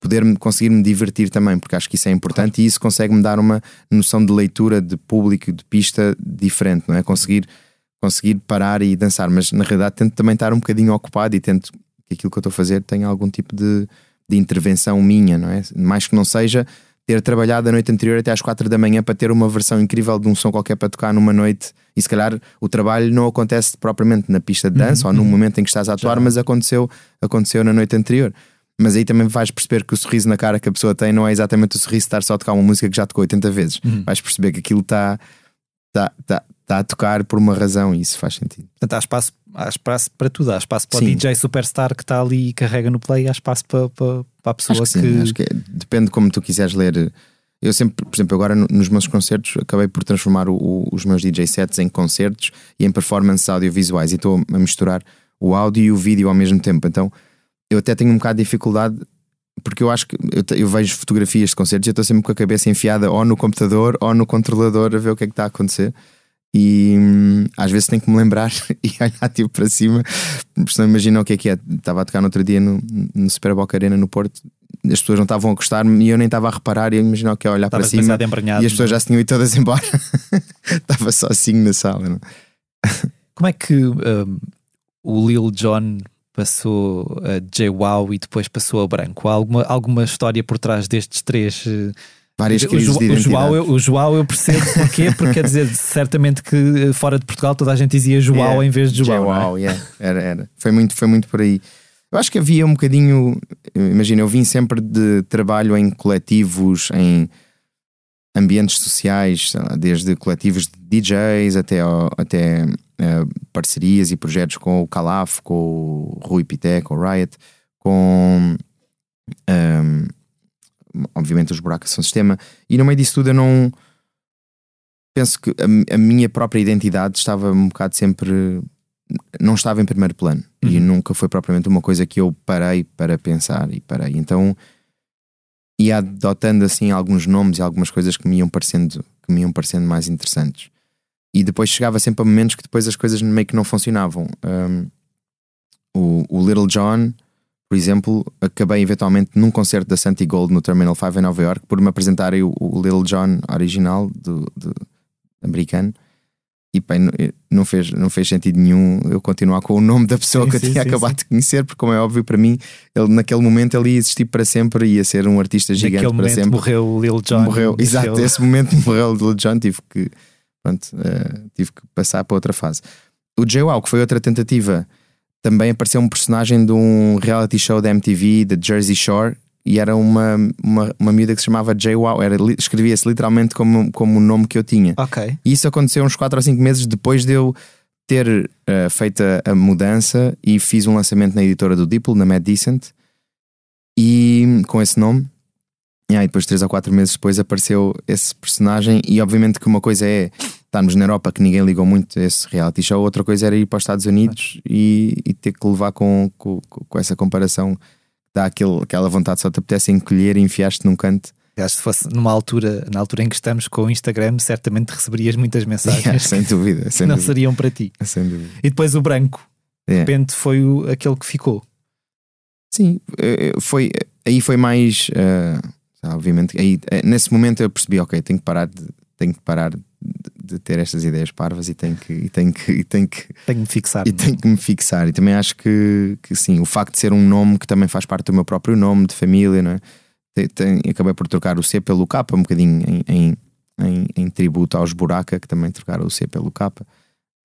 poder conseguir me divertir também, porque acho que isso é importante e isso consegue-me dar uma noção de leitura de público, de pista diferente, não é? Conseguir conseguir parar e dançar, mas na realidade tento também estar um bocadinho ocupado e tento que aquilo que eu estou a fazer tenha algum tipo de, de intervenção minha, não é? Mais que não seja ter trabalhado a noite anterior até às quatro da manhã para ter uma versão incrível de um som qualquer para tocar numa noite e se calhar o trabalho não acontece propriamente na pista de dança uhum, ou no uhum. momento em que estás a atuar, Já. mas aconteceu, aconteceu na noite anterior. Mas aí também vais perceber que o sorriso na cara que a pessoa tem não é exatamente o sorriso de estar só a tocar uma música que já tocou 80 vezes. Uhum. Vais perceber que aquilo está tá, tá, tá a tocar por uma razão e isso faz sentido. Portanto, há espaço, há espaço para tudo. Há espaço para Sim. o DJ superstar que está ali e carrega no play, há espaço para, para, para a pessoa acho que. que... Acho que é, depende como tu quiseres ler. Eu sempre, por exemplo, agora nos meus concertos acabei por transformar o, o, os meus DJ sets em concertos e em performances audiovisuais e estou a misturar o áudio e o vídeo ao mesmo tempo. Então eu até tenho um bocado de dificuldade porque eu acho que eu, eu, vejo fotografias de concertos e eu estou sempre com a cabeça enfiada ou no computador ou no controlador a ver o que é que está a acontecer. E hum, às vezes tenho que me lembrar e olhar tipo para cima, porque não imaginam o que é que é. Estava a tocar no outro dia no, no Super Boca Arena no Porto, as pessoas não estavam a gostar-me e eu nem estava a reparar e imaginar o que é olhar para cima e as pessoas já se tinham ido todas embora. estava sozinho na sala. Não? Como é que um, o Lil Jon passou a J-Wow e depois passou a Branco? Há alguma, alguma história por trás destes três? Uh, várias crises o, de o João, eu, o João eu percebo porquê, porque quer dizer, certamente que eh, fora de Portugal toda a gente dizia João yeah, em vez de João. João, é? yeah, era, era. Foi muito, foi muito por aí. Eu acho que havia um bocadinho, imagina, eu vim sempre de trabalho em coletivos, em ambientes sociais, desde coletivos de DJs até, até uh, parcerias e projetos com o Calaf, com o Rui Pité, com o Riot, com. Um, obviamente os buracos são sistema, e no meio disso tudo eu não penso que a, a, minha própria identidade estava um bocado sempre não estava em primeiro plano uhum. e nunca foi propriamente uma coisa que eu parei para pensar e parei. Então ia adotando assim alguns nomes e algumas coisas que me iam parecendo, que me iam parecendo mais interessantes. E depois chegava sempre a momentos que depois as coisas meio que não funcionavam. Um, o, o Little John por exemplo, acabei eventualmente num concerto da Santi Gold no Terminal 5 em Nova York por me apresentarem o, o Little John original do, do americano e bem, não fez, não fez sentido nenhum eu continuar com o nome da pessoa sim, que eu sim, tinha sim, acabado de conhecer, porque, como é óbvio para mim, ele naquele momento ele ia existir para sempre, ia ser um artista gigante naquele para sempre. Morreu o Lil John. Morreu, exato, esse momento morreu o Lil John, tive que, pronto, uh, tive que passar para outra fase. O J-Wow, que foi outra tentativa também apareceu um personagem de um reality show da MTV, de Jersey Shore, e era uma, uma, uma miúda que se chamava Jay Wow, escrevia-se literalmente como, como o nome que eu tinha. Ok. E isso aconteceu uns 4 ou 5 meses depois de eu ter uh, feito a, a, mudança e fiz um lançamento na editora do Diplo, na Mad Decent, e com esse nome. E aí depois, 3 ou 4 meses depois, apareceu esse personagem, e obviamente que uma coisa é estarmos na Europa que ninguém ligou muito a esse reality show, outra coisa era ir para os Estados Unidos e, e, ter que levar com, com, com essa comparação, dá aquele, aquela vontade, só te apetece encolher e enfiaste num canto. Acho que se fosse numa altura, na altura em que estamos com o Instagram, certamente receberias muitas mensagens. Yeah, sem dúvida. Sem não dúvida. seriam para ti. Sem dúvida. E depois o branco, de yeah. repente foi o, aquele que ficou. Sim, eh, foi, aí foi mais. Uh, obviamente, aí, eh, nesse momento eu percebi, ok, tenho que parar de, tenho que parar de ter estas ideias parvas e tenho que e tenho que e tenho que tenho que me fixar e tenho que me fixar e também acho que, que sim o facto de ser um nome que também faz parte do meu próprio nome de família não é? tem, tem, acabei por trocar o C pelo K um bocadinho em, em, em, em, tributo aos Buraca que também trocaram o C pelo K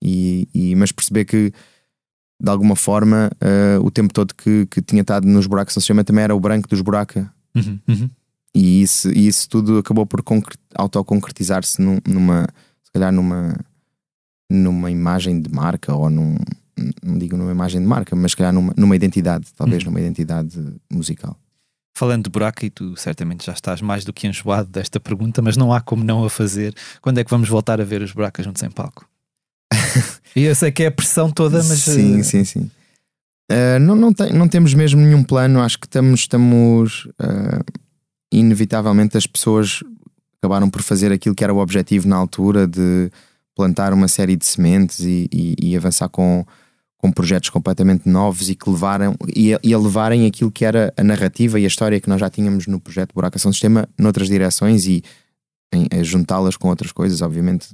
e, e mas perceber que de alguma forma uh, o tempo todo que, que tinha estado nos buracos no sistema também era o branco dos buraca uhum, uhum. E isso, e isso tudo acabou por autoconcretizar-se num, numa, calhar numa, numa imagem de marca, ou num, não digo numa imagem de marca, mas se calhar numa, numa identidade, talvez hum. numa identidade musical. Falando de buraco, e tu certamente já estás mais do que enjoado desta pergunta, mas não há como não a fazer. Quando é que vamos voltar a ver os buracos juntos em palco? e eu sei que é a pressão toda, mas. Sim, uh, sim, sim. Uh, não, não, tem, não temos mesmo nenhum plano. Acho que estamos, estamos uh, inevitavelmente as pessoas acabaram por fazer aquilo que era o objetivo na altura de plantar uma série de sementes e, e, e avançar com, com projetos completamente novos e que levaram e e a, levarem aquilo que era a narrativa e a história que nós já tínhamos no projeto Buracação Sistema noutras direções e juntá-las com outras coisas. Obviamente,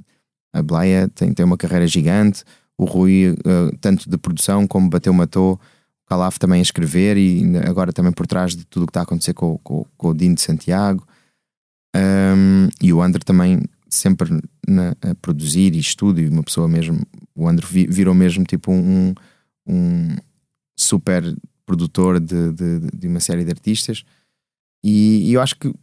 a Blaia tem, tem uma carreira gigante, o Rui, uh, tanto de produção como bateu, matou, o Calaf também a escrever e agora também por trás de tudo o que está a acontecer com, com, com o Dino de Santiago. Um, e o André também sempre na, a produzir e estudo, e uma pessoa mesmo, o André virou mesmo tipo um, um super produtor de, de, de, uma série de artistas. E, e, eu acho que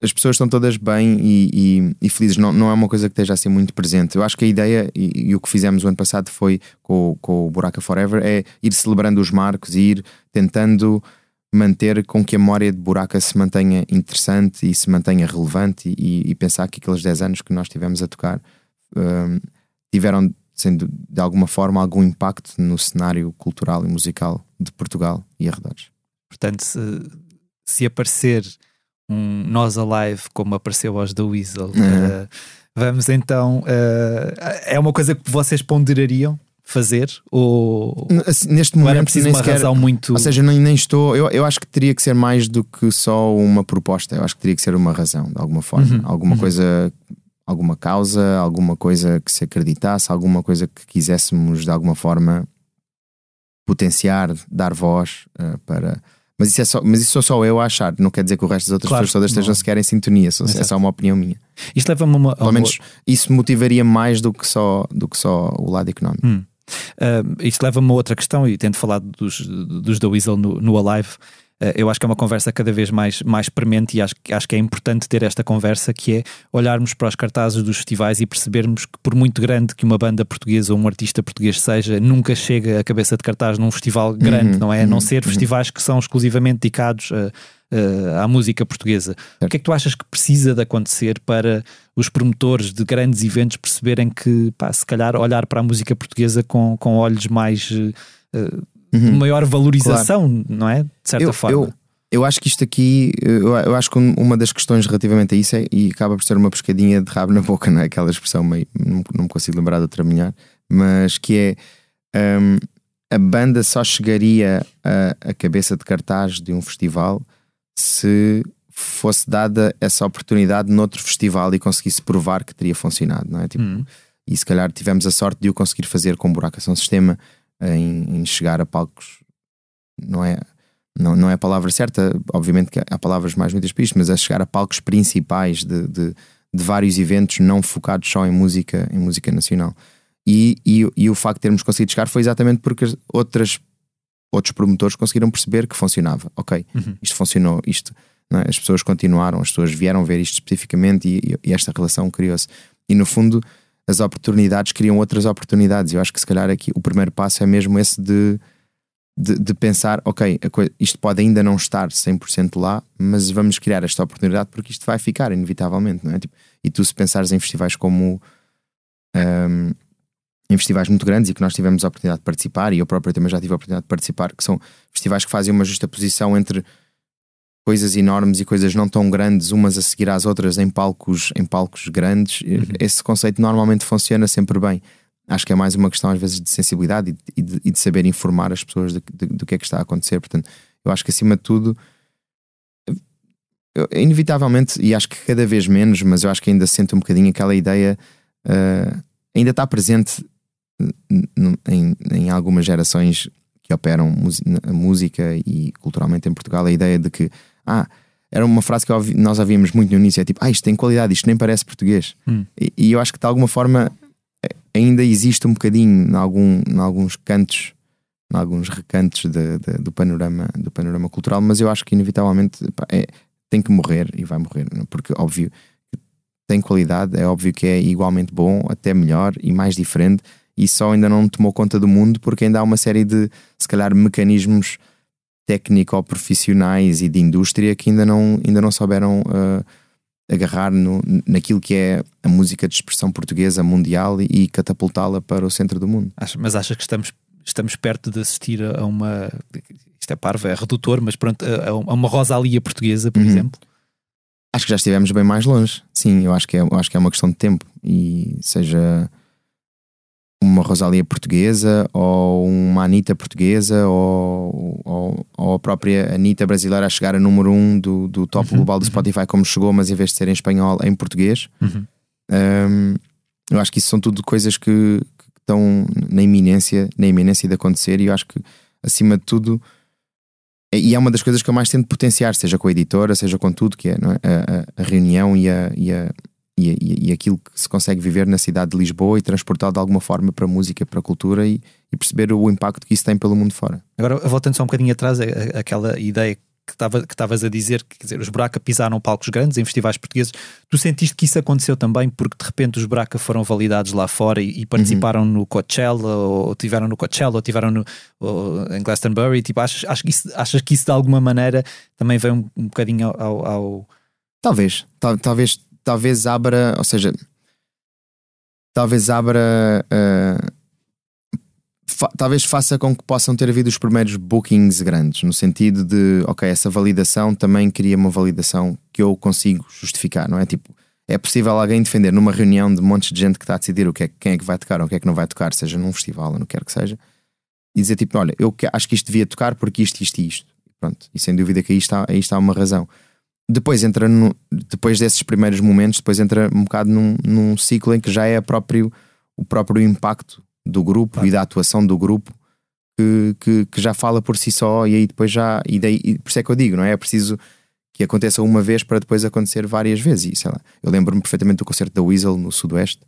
as pessoas estão todas bem e, e, e, felizes, não, não é uma coisa que esteja assim muito presente. Eu acho que a ideia e, o que fizemos o ano passado foi com, com o Buraca Forever é ir celebrando os marcos ir tentando manter com que a memória de Buraca se mantenha interessante e se mantenha relevante e, e pensar que aqueles 10 anos que nós tivemos a tocar um, tiveram, sendo de alguma forma, algum impacto no cenário cultural e musical de Portugal e arredores. Portanto, se, se aparecer um Nós Alive como apareceu aos da Weasel, uhum. uh, vamos então. Uh, é uma coisa que vocês ponderariam? Fazer? Ou assim, neste momento era preciso uma sequer, razão muito. Ou seja, nem, nem estou. Eu, eu acho que teria que ser mais do que só uma proposta. Eu acho que teria que ser uma razão, de alguma forma. Uhum, alguma uhum. coisa, alguma causa, alguma coisa que se acreditasse, alguma coisa que quiséssemos de alguma forma potenciar, dar voz uh, para. Mas isso, é só, mas isso sou só eu a achar, não quer dizer que o resto das outras claro, pessoas todas estejam sequer em sintonia, só, é só uma opinião minha. Isto leva-me a uma. Pelo menos isso motivaria mais do que só, do que só o lado económico. Hum. Uh, isto leva-me a outra questão, e tendo falado dos, dos da Weasel no, no Alive, uh, eu acho que é uma conversa cada vez mais, mais premente e acho, acho que é importante ter esta conversa, que é olharmos para os cartazes dos festivais e percebermos que por muito grande que uma banda portuguesa ou um artista português seja, nunca chega a cabeça de cartaz num festival grande, uhum, não é? A não uhum, ser uhum. festivais que são exclusivamente dedicados a uh, à música portuguesa. O que é que tu achas que precisa de acontecer para os promotores de grandes eventos perceberem que, pá, se calhar, olhar para a música portuguesa com, com olhos mais. Uh, uhum. maior valorização, claro. não é? De certa eu, forma. Eu, eu acho que isto aqui, eu, acho que uma das questões relativamente a isso é, e acaba por ser uma pescadinha de rabo na boca, não é? Aquela expressão meio, não, não me consigo lembrar de outra melhor, mas que é um, a banda só chegaria à cabeça de cartaz de um festival se fosse dada essa oportunidade noutro festival e conseguisse provar que teria funcionado, não é? Tipo, uhum. E se calhar tivemos a sorte de o conseguir fazer com buracação sistema em, em, chegar a palcos, não é? Não, não é a palavra certa, obviamente que há palavras mais muitas para isto, mas a chegar a palcos principais de, de, de, vários eventos não focados só em música, em música nacional. E, e, e o facto de termos conseguido chegar foi exatamente porque outras outros promotores conseguiram perceber que funcionava. Ok, uhum. isto funcionou, isto, é? as pessoas continuaram, as pessoas vieram ver isto especificamente e, e esta relação criou-se. E no fundo, as oportunidades criam outras oportunidades. Eu acho que se calhar aqui o primeiro passo é mesmo esse de, de, de pensar: ok, coisa, isto pode ainda não estar 100% lá, mas vamos criar esta oportunidade porque isto vai ficar, inevitavelmente, não é? Tipo, e tu, se pensares em festivais como. Um, em festivais muito grandes e que nós tivemos a oportunidade de participar, e eu próprio também já tive a oportunidade de participar, que são festivais que fazem uma justa posição entre coisas enormes e coisas não tão grandes, umas a seguir às outras em palcos, em palcos grandes. Uhum. Esse conceito normalmente funciona sempre bem. Acho que é mais uma questão, às vezes, de sensibilidade e de, e de saber informar as pessoas de, de, do que é que está a acontecer. Portanto, eu acho que acima de tudo, eu, inevitavelmente, e acho que cada vez menos, mas eu acho que ainda sento um bocadinho aquela ideia, uh, ainda está presente em, em algumas gerações que operam a música e culturalmente em Portugal a ideia de que ah, era uma frase que nós ouvíamos muito no início, é tipo, ah, isto tem qualidade, isto nem parece português. Hum. E, e, eu acho que de alguma forma ainda existe um bocadinho em, algum, em alguns cantos, em alguns recantos de, de, do, panorama, do panorama cultural, mas eu acho que inevitavelmente pá, é, tem que morrer e vai morrer, é? porque óbvio tem qualidade, é óbvio que é igualmente bom, até melhor e mais diferente e só ainda não tomou conta do mundo porque ainda há uma série de, se calhar, mecanismos técnico-profissionais e de indústria que ainda não, ainda não souberam uh, agarrar no, naquilo que é a música de expressão portuguesa mundial e, e catapultá-la para o centro do mundo. Mas achas que estamos, estamos perto de assistir a uma. Isto é parvo, é redutor, mas pronto, a, a uma Rosalia portuguesa, por Uhum. exemplo? Acho que já estivemos bem mais longe. Sim, eu acho que é, eu acho que é uma questão de tempo. E seja uma Rosalia portuguesa ou uma Anitta portuguesa ou, ou, ou a própria Anitta brasileira a chegar a número um do, do top global do Spotify como chegou, mas em vez de ser em espanhol, em português. Uhum. Um, eu acho que isso são tudo coisas que, que estão na iminência, na iminência de acontecer e eu acho que acima de tudo e é uma das coisas que eu mais tento potenciar, seja com a editora, seja com tudo, que é, é? A, a- a reunião e, a, e, a, e, a- e aquilo que se consegue viver na cidade de Lisboa e transportar de alguma forma para a música, para a cultura e, e perceber o impacto que isso tem pelo mundo fora. Agora, voltando só um bocadinho atrás, aquela ideia que estava- que estavas a dizer, que, quer dizer, os Braca pisaram palcos grandes em festivais portugueses, tu sentiste que isso aconteceu também porque de repente os Braca foram validados lá fora e, e participaram no Coachella, ou tiveram no Coachella, ou tiveram no, ou em Glastonbury, tipo, achas, achas, que isso, achas que isso de alguma maneira também veio um, um bocadinho ao- ao- ao Talvez, tal- talvez, talvez abra, ou seja, talvez abra, ah, fa- talvez faça com que possam ter havido os primeiros bookings grandes, no sentido de, ok, essa validação também cria uma validação que eu consigo justificar, não é? Tipo, é possível alguém defender numa reunião de montes de gente que está a decidir o que é, quem é que vai tocar ou o que é que não vai tocar, seja num festival ou no que quer que seja, e dizer tipo, olha, eu acho que isto devia tocar porque isto, isto e isto. Pronto, e sem dúvida que aí está, aí está uma razão depois entra no- depois desses primeiros momentos, depois entra um bocado num, num ciclo em que já é próprio, o próprio impacto do grupo e da atuação do grupo que, que, que já fala por si só, e aí depois já, e daí, e por isso é que eu digo, não é? É preciso que aconteça uma vez para depois acontecer várias vezes. E, sei lá, eu lembro-me perfeitamente do concerto da Weasel no Sudoeste,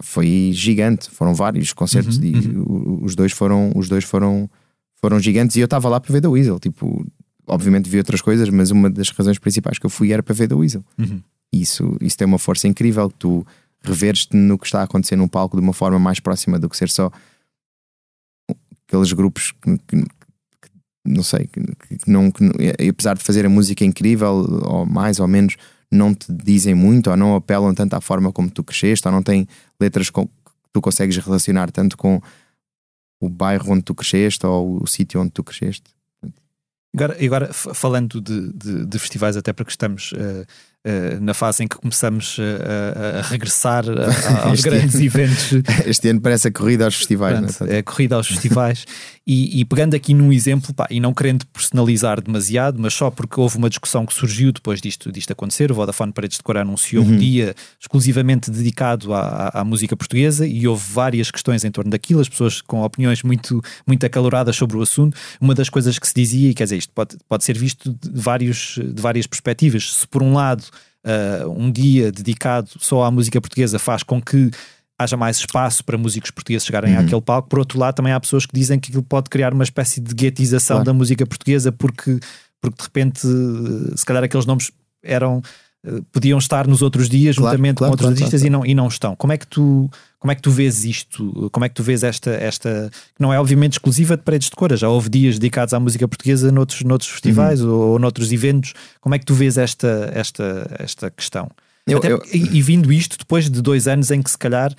foi gigante, foram vários concertos Uhum, e o- os dois foram, os dois foram, foram gigantes, e eu estava lá para ver da Weasel, tipo, obviamente vi outras coisas, mas uma das razões principais que eu fui era para ver da Weasel. Uhum. Isso, isso tem uma força incrível. que Tu reveres-te no que está a acontecer num palco de uma forma mais próxima do que ser só aqueles grupos que, que- que não sei, que, que não, que, apesar de fazer a música incrível, ou mais ou menos, não te dizem muito, ou não apelam tanto à forma como tu cresceste, ou não têm letras com, que tu consegues relacionar tanto com o bairro onde tu cresceste ou o sítio onde tu cresceste. Agora, agora falando de, de- de festivais, até porque estamos eh, na fase em que começamos eh, a, a regressar a- aos grandes ano. eventos Este ano parece a corrida aos festivais, é? é a corrida aos festivais e, e pegando aqui num exemplo pá, e não querendo personalizar demasiado, mas só porque houve uma discussão que surgiu depois disto, disto acontecer. O Vodafone Paredes de Cor anunciou Uhum. um dia exclusivamente dedicado à, à- à música portuguesa e houve várias questões em torno daquilo, as pessoas com opiniões muito, muito acaloradas sobre o assunto. Uma das coisas que se dizia, e quer dizer, isto pode, pode ser visto de, vários, de várias perspectivas. Se por um lado uh, um dia dedicado só à música portuguesa faz com que haja mais espaço para músicos portugueses chegarem Uhum. àquele palco. Por outro lado, também há pessoas que dizem que aquilo pode criar uma espécie de guetização Claro. da música portuguesa porque, porque de repente, eh, se calhar aqueles nomes eram podiam estar nos outros dias Claro, juntamente claro, com outros claro, artistas E, não, e não estão. Como é que tu como é que tu vês isto? Como é que tu vês esta esta que não é obviamente exclusiva de Paredes de Cora, já houve dias dedicados à música portuguesa noutros, noutros festivais Uhum. ou, ou noutros eventos. Como é que tu vês esta esta esta questão? Eu- Até eu- e, e vindo isto depois de dois anos em que se calhar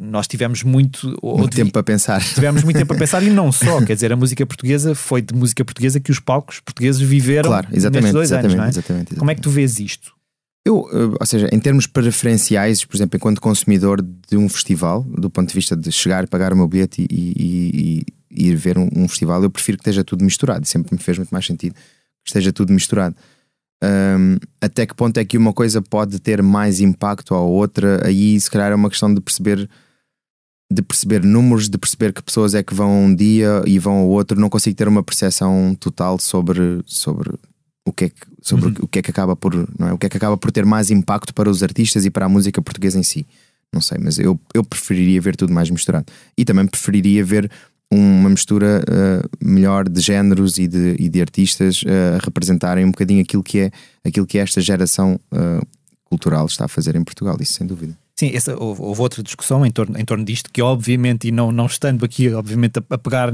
nós tivemos muito, Muito tempo para pensar. tivemos muito tempo a pensar e não só, quer dizer, a música portuguesa foi de música portuguesa que os palcos portugueses viveram Claro, exatamente, dois exatamente, anos, não é? exatamente, Como é que tu vês isto? Eu, eh, ou seja, em termos preferenciais, por exemplo, enquanto consumidor de um festival, do ponto de vista de chegar, pagar o meu bilhete e, e- e- e ir ver um, um festival, eu prefiro que esteja tudo misturado. Sempre me fez muito mais sentido que esteja tudo misturado. Ahm, até que ponto é que uma coisa pode ter mais impacto ou outra? Aí, se calhar, é uma questão de perceber. De perceber números, de perceber que pessoas é que vão um dia e vão ao outro, não consigo ter uma percepção total sobre, sobre o que é que, sobre Uhum. o que é que acaba por não é? o que é que acaba por ter mais impacto para os artistas e para a música portuguesa em si não sei mas eu, eu preferiria ver tudo mais misturado e também preferiria ver uma mistura uh, melhor de géneros e de, e de artistas uh, a representarem um bocadinho aquilo que é aquilo que esta geração uh, cultural está a fazer em Portugal isso sem dúvida Sim, essa, houve, houve outra discussão em torno, em torno disto, que obviamente, e não, não estando aqui, obviamente, a, a pegar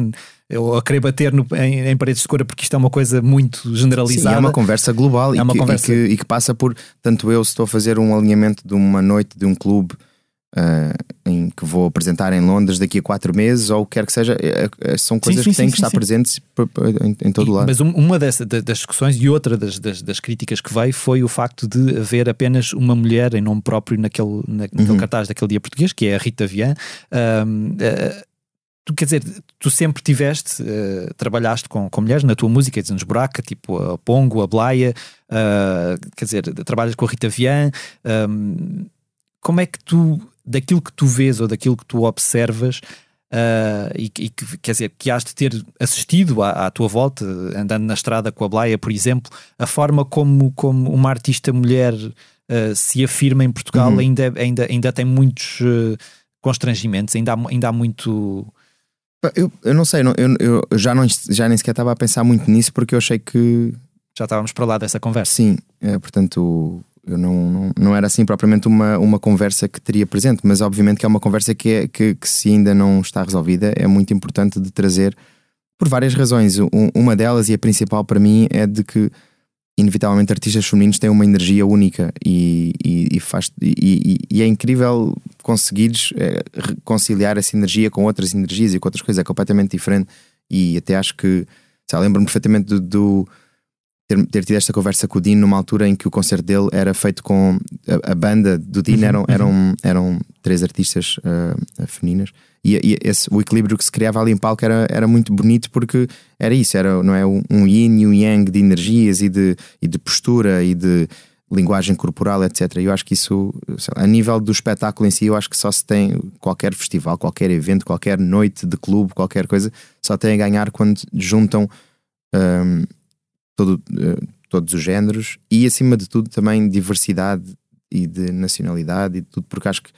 ou a querer bater no, em, em, paredes de cor, porque isto é uma coisa muito generalizada. Sim, é uma conversa global é e, uma que, conversa... E, que, e, que, passa por, tanto eu, se estou a fazer um alinhamento de uma noite de um clube uh, em que vou apresentar em Londres daqui a quatro meses, ou o que quer que seja, é, é, são coisas sim, sim, que têm sim, que estar presentes em, em todo e, lado. Mas uma dessa, das discussões e outra das, das, das, críticas que veio foi o facto de haver apenas uma mulher em nome próprio naquele, naquele uhum. cartaz daquele dia português, que é a Rita Vian. uh, tu quer dizer, tu sempre tiveste, uh, trabalhaste com, com mulheres na tua música, dizendo buraca, tipo a Pongo, a Blaia, uh, quer dizer, trabalhas com a Rita Vian. Um, como é que tu daquilo que tu vês ou daquilo que tu observas uh, e, e, que quer dizer que has de ter assistido à, à, tua volta, andando na estrada com a Blaia, por exemplo, a forma como, como uma artista mulher uh, se afirma em Portugal uhum. ainda, ainda, ainda tem muitos uh, constrangimentos, ainda há, ainda há muito. Eu, eu não sei, eu, eu já, não, já nem sequer estava a pensar muito nisso porque eu achei que. Já estávamos para lá dessa conversa. Sim, é, portanto, eu não, não, não, era assim propriamente uma, uma conversa que teria presente, mas obviamente que é uma conversa que, é, que, que se ainda não está resolvida, é muito importante de trazer por várias razões. uma delas, e a principal para mim, é de que inevitavelmente artistas femininos têm uma energia única e, e, e faz, e, e, é incrível conseguires é, conciliar essa energia com outras energias e com outras coisas, é completamente diferente. E até acho que, lembro-me perfeitamente do, do ter, ter tido esta conversa com o Dino numa altura em que o concerto dele era feito com a, a banda do Dino, uhum, eram, uhum. eram, eram três artistas uh, femininas. E, e esse, o equilíbrio que se criava ali em palco era, era muito bonito porque era isso, era não é, um yin e um yang de energias e de, e de postura e de linguagem corporal, etc. Eu acho que isso, a nível do espetáculo em si, eu acho que só se tem qualquer festival, qualquer evento, qualquer noite de clube, qualquer coisa, só tem a ganhar quando juntam. Um, todo, uh, todos os géneros e, acima de tudo, também diversidade e de nacionalidade e tudo, porque acho que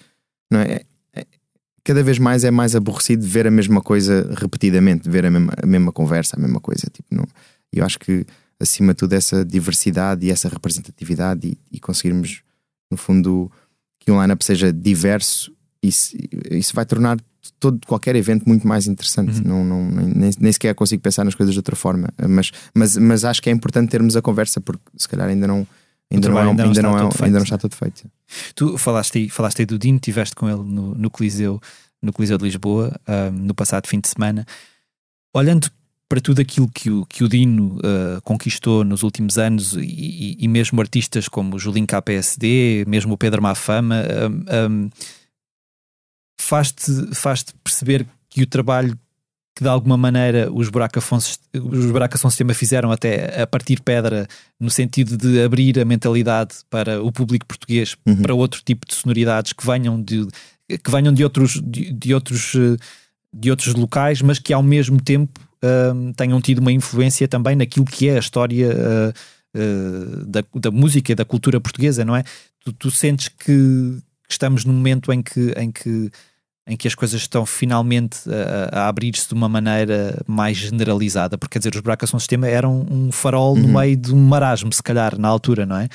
não é, é, cada vez mais é mais aborrecido ver a mesma coisa repetidamente, ver a mesma, a mesma conversa, a mesma coisa. Tipo, não, eu acho que, acima de tudo, essa diversidade e essa representatividade e, e conseguirmos, no fundo, que um line-up seja diverso, isso, isso vai tornar todo, qualquer evento muito mais interessante. Uhum. Não, não, nem, nem sequer consigo pensar nas coisas de outra forma. Mas, mas, mas acho que é importante termos a conversa, porque se calhar ainda não. Ainda não, é, ainda, ainda, não, é, ainda não está tudo feito. Tu falaste, falaste aí do Dino, estiveste com ele no, no, Coliseu, no Coliseu de Lisboa um, no passado fim de semana. Olhando para tudo aquilo que o, que o Dino uh, conquistou nos últimos anos e, e, mesmo artistas como o Julinho KPSD, mesmo o Pedro Mafama, um, um, faz-te faz perceber que o trabalho que de alguma maneira os Buracafons, os Buracafons Sistema fizeram até a partir pedra no sentido de abrir a mentalidade para o público português uhum. para outro tipo de sonoridades que venham de que venham de outros de, de outros de outros locais mas que ao mesmo tempo uh, tenham tido uma influência também naquilo que é a história uh, uh, da, da música e da cultura portuguesa não é tu, tu sentes que estamos num momento em que em que em que as coisas estão finalmente a, a abrir-se de uma maneira mais generalizada, porque quer dizer, os buracos são sistema eram um farol uhum. no meio de um marasmo, se calhar, na altura, não é?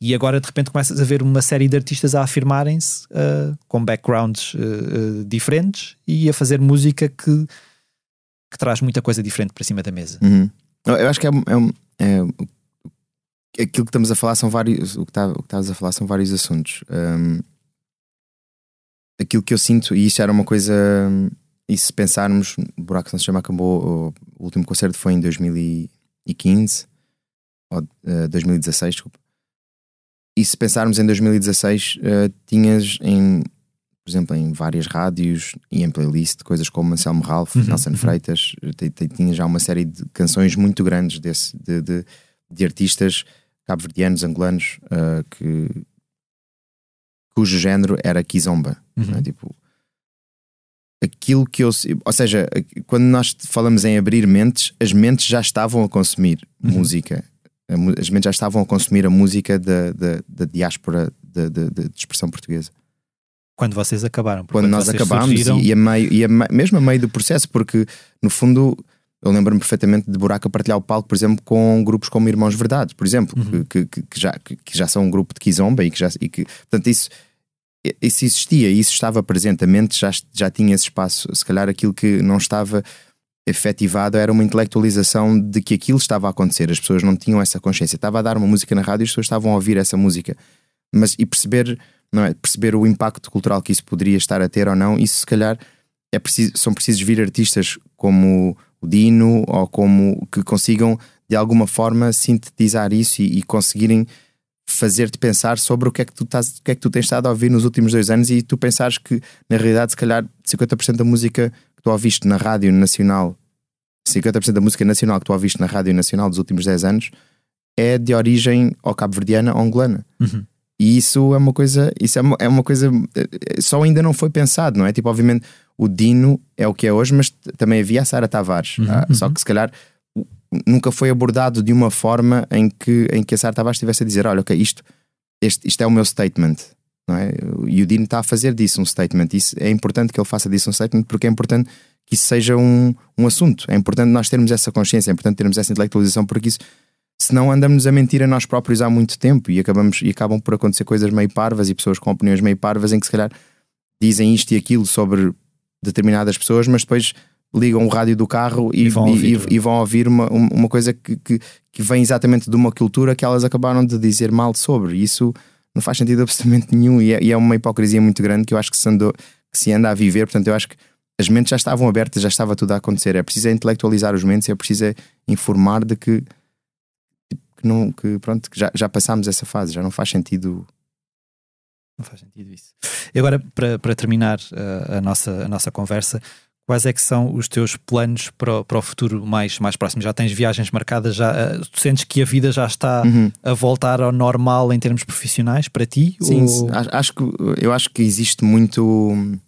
E agora de repente começas a ver uma série de artistas a afirmarem-se uh, com backgrounds uh, uh, diferentes e a fazer música que, que traz muita coisa diferente para cima da mesa. Uhum. Eu acho que é, é, é, aquilo que estamos a falar são vários. O que, está, o que estás a falar são vários assuntos. Um, aquilo que eu sinto, e isso era uma coisa. E se pensarmos, o Buraco Não Se Chama acabou, o último concerto foi em 2015, ou uh, 2016, desculpa. E se pensarmos em 2016, uh, tinhas em, por exemplo, em várias rádios e em playlist, coisas como Anselmo Ralph, uhum, Nelson uhum. Freitas, tinha já uma série de canções muito grandes desse, de, de, de artistas cabo-verdianos, angolanos, uh, que cujo género era kizomba. É? Uhum. Tipo, aquilo que eu. Ou seja, quando nós falamos em abrir mentes, as mentes já estavam a consumir uhum. música. As mentes já estavam a consumir a música da, da, da diáspora de, de, de, expressão portuguesa. Quando vocês acabaram. Quando, nós acabámos surgiram... e, a meio, e a mesmo a meio do processo, porque no fundo eu lembro-me perfeitamente de Buraco a partilhar o palco, por exemplo, com grupos como Irmãos Verdades, por exemplo, uhum. que, que, que, já, que, já são um grupo de Kizomba e que já. E que, portanto, isso isso existia, isso estava presente, a mente já, já tinha esse espaço. Se calhar aquilo que não estava efetivado era uma intelectualização de que aquilo estava a acontecer. As pessoas não tinham essa consciência. Estava a dar uma música na rádio e as pessoas estavam a ouvir essa música. Mas e perceber, não é? Perceber o impacto cultural que isso poderia estar a ter ou não, isso se calhar é preciso, são precisos vir artistas como o Dino ou como que consigam de alguma forma sintetizar isso e, e conseguirem fazer-te pensar sobre o que, é que tu estás, o que é que tu tens estado a ouvir nos últimos dois anos e tu pensares que na realidade se calhar 50% da música que tu ouviste na rádio nacional 50% da música nacional que tu ouviste na rádio nacional dos últimos 10 anos é de origem ou cabo-verdiana ou angolana Uhum. e isso é uma coisa isso é uma, é uma coisa só ainda não foi pensado não é tipo obviamente o Dino é o que é hoje mas também havia a Sara Tavares Uhum, ah, só uhum. que se calhar nunca foi abordado de uma forma em que, em que a Sara Tavares estivesse a dizer: olha, ok, isto, este, isto é o meu statement. Não é? E o Dino está a fazer disso um statement. Isso, é importante que ele faça disso um statement porque é importante que isso seja um, um assunto. É importante nós termos essa consciência, é importante termos essa intelectualização, porque isso, senão andamos a mentir a nós próprios há muito tempo e, acabamos, e acabam por acontecer coisas meio parvas e pessoas com opiniões meio parvas em que se calhar dizem isto e aquilo sobre determinadas pessoas, mas depois ligam o rádio do carro e, E vão ouvir. e- e vão ouvir uma, um- uma coisa que, que, que vem exatamente de uma cultura que elas acabaram de dizer mal sobre. E Isso não faz sentido absolutamente nenhum e é, e é uma hipocrisia muito grande que eu acho que se, andou, que se anda a viver. Portanto, eu acho que as mentes já estavam abertas, já estava tudo a acontecer. É preciso é intelectualizar os mentes, é preciso é informar de que, que, não, que, pronto, que já, já passámos essa fase, já não faz sentido. Não faz sentido isso. E agora, para, para terminar uh, a, nossa, a nossa conversa, quais é que são os teus planos para, o- para o futuro mais, mais próximo? Já tens viagens marcadas? Já, tu sentes que a vida já está Uhum. a voltar ao normal em termos profissionais para ti? Sim, Ou- acho, acho que eu acho que existe muito hum,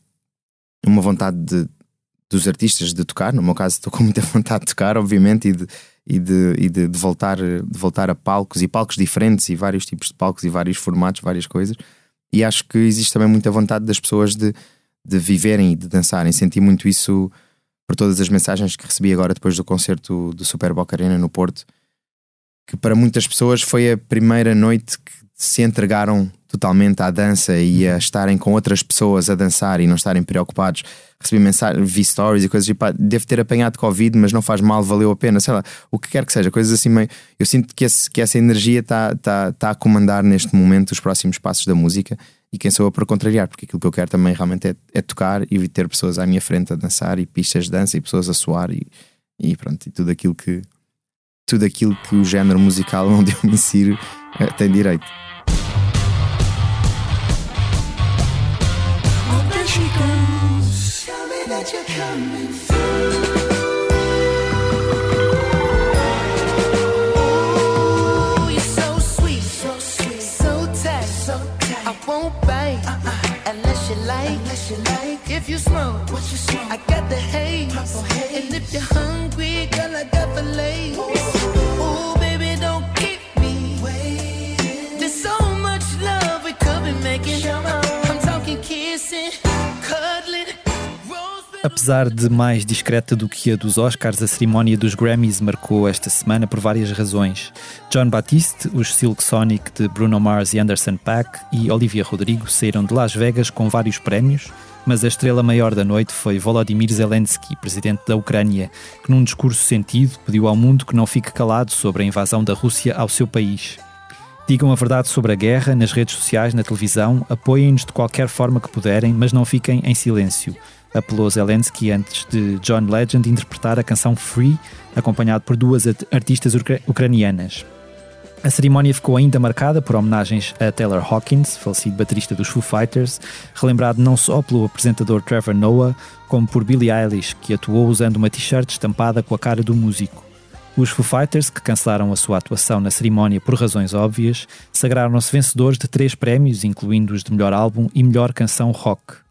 uma vontade de- dos artistas de tocar. No meu caso, estou com muita vontade de tocar, obviamente, e de, e de, e de, de voltar, de voltar a palcos e palcos diferentes e vários tipos de palcos e vários formatos, várias coisas. E acho que existe também muita vontade das pessoas de, de viverem e de dançarem. Senti muito isso por todas as mensagens que recebi agora depois do concerto do Super Boca Arena no Porto, que para muitas pessoas foi a primeira noite que se entregaram totalmente à dança e a estarem com outras pessoas a dançar e não estarem preocupados. Recebi mensagens, vi stories e coisas e pá, devo ter apanhado Covid, mas não faz mal, valeu a pena, sei lá, o que quer que seja, coisas assim meio. Eu sinto que, esse- que essa energia está tá, tá a comandar neste momento os próximos passos da música e quem sou eu para contrariar, porque aquilo que eu quero também realmente é, é tocar e ter pessoas à minha frente a dançar e pistas de dança e pessoas a suar e, e pronto, e tudo aquilo que tudo aquilo que o género musical onde eu me insiro eh, tem direito. If you smoke, what you smoke? I got the haze, and if you're hungry, girl, I got fillets. Ooh, baby, don't keep me waiting. There's so much love we could be making. I'm talking kissing, cuddling. Apesar de mais discreta do que a dos Oscars, a cerimónia dos Grammys marcou esta semana por várias razões. John Batiste, os Silk Sonic de Bruno Mars e Anderson Paak e Olivia Rodrigo saíram de Las Vegas com vários prémios, mas a estrela maior da noite foi Volodymyr Zelensky, presidente da Ucrânia, que num discurso sentido pediu ao mundo que não fique calado sobre a invasão da Rússia ao seu país. Digam a verdade sobre a guerra nas redes sociais, na televisão, apoiem-nos de qualquer forma que puderem, mas não fiquem em silêncio. Apelou Zelensky antes de John Legend interpretar a canção Free, acompanhado por duas art- artistas ucra- ucranianas. A cerimónia ficou ainda marcada por homenagens a Taylor Hawkins, falecido baterista dos Foo Fighters, relembrado não só pelo apresentador Trevor Noah, como por Billie Eilish, que atuou usando uma t-shirt estampada com a cara do músico. Os Foo Fighters, que cancelaram a sua atuação na cerimónia por razões óbvias, sagraram-se vencedores de três prémios, incluindo os de melhor álbum e melhor canção rock.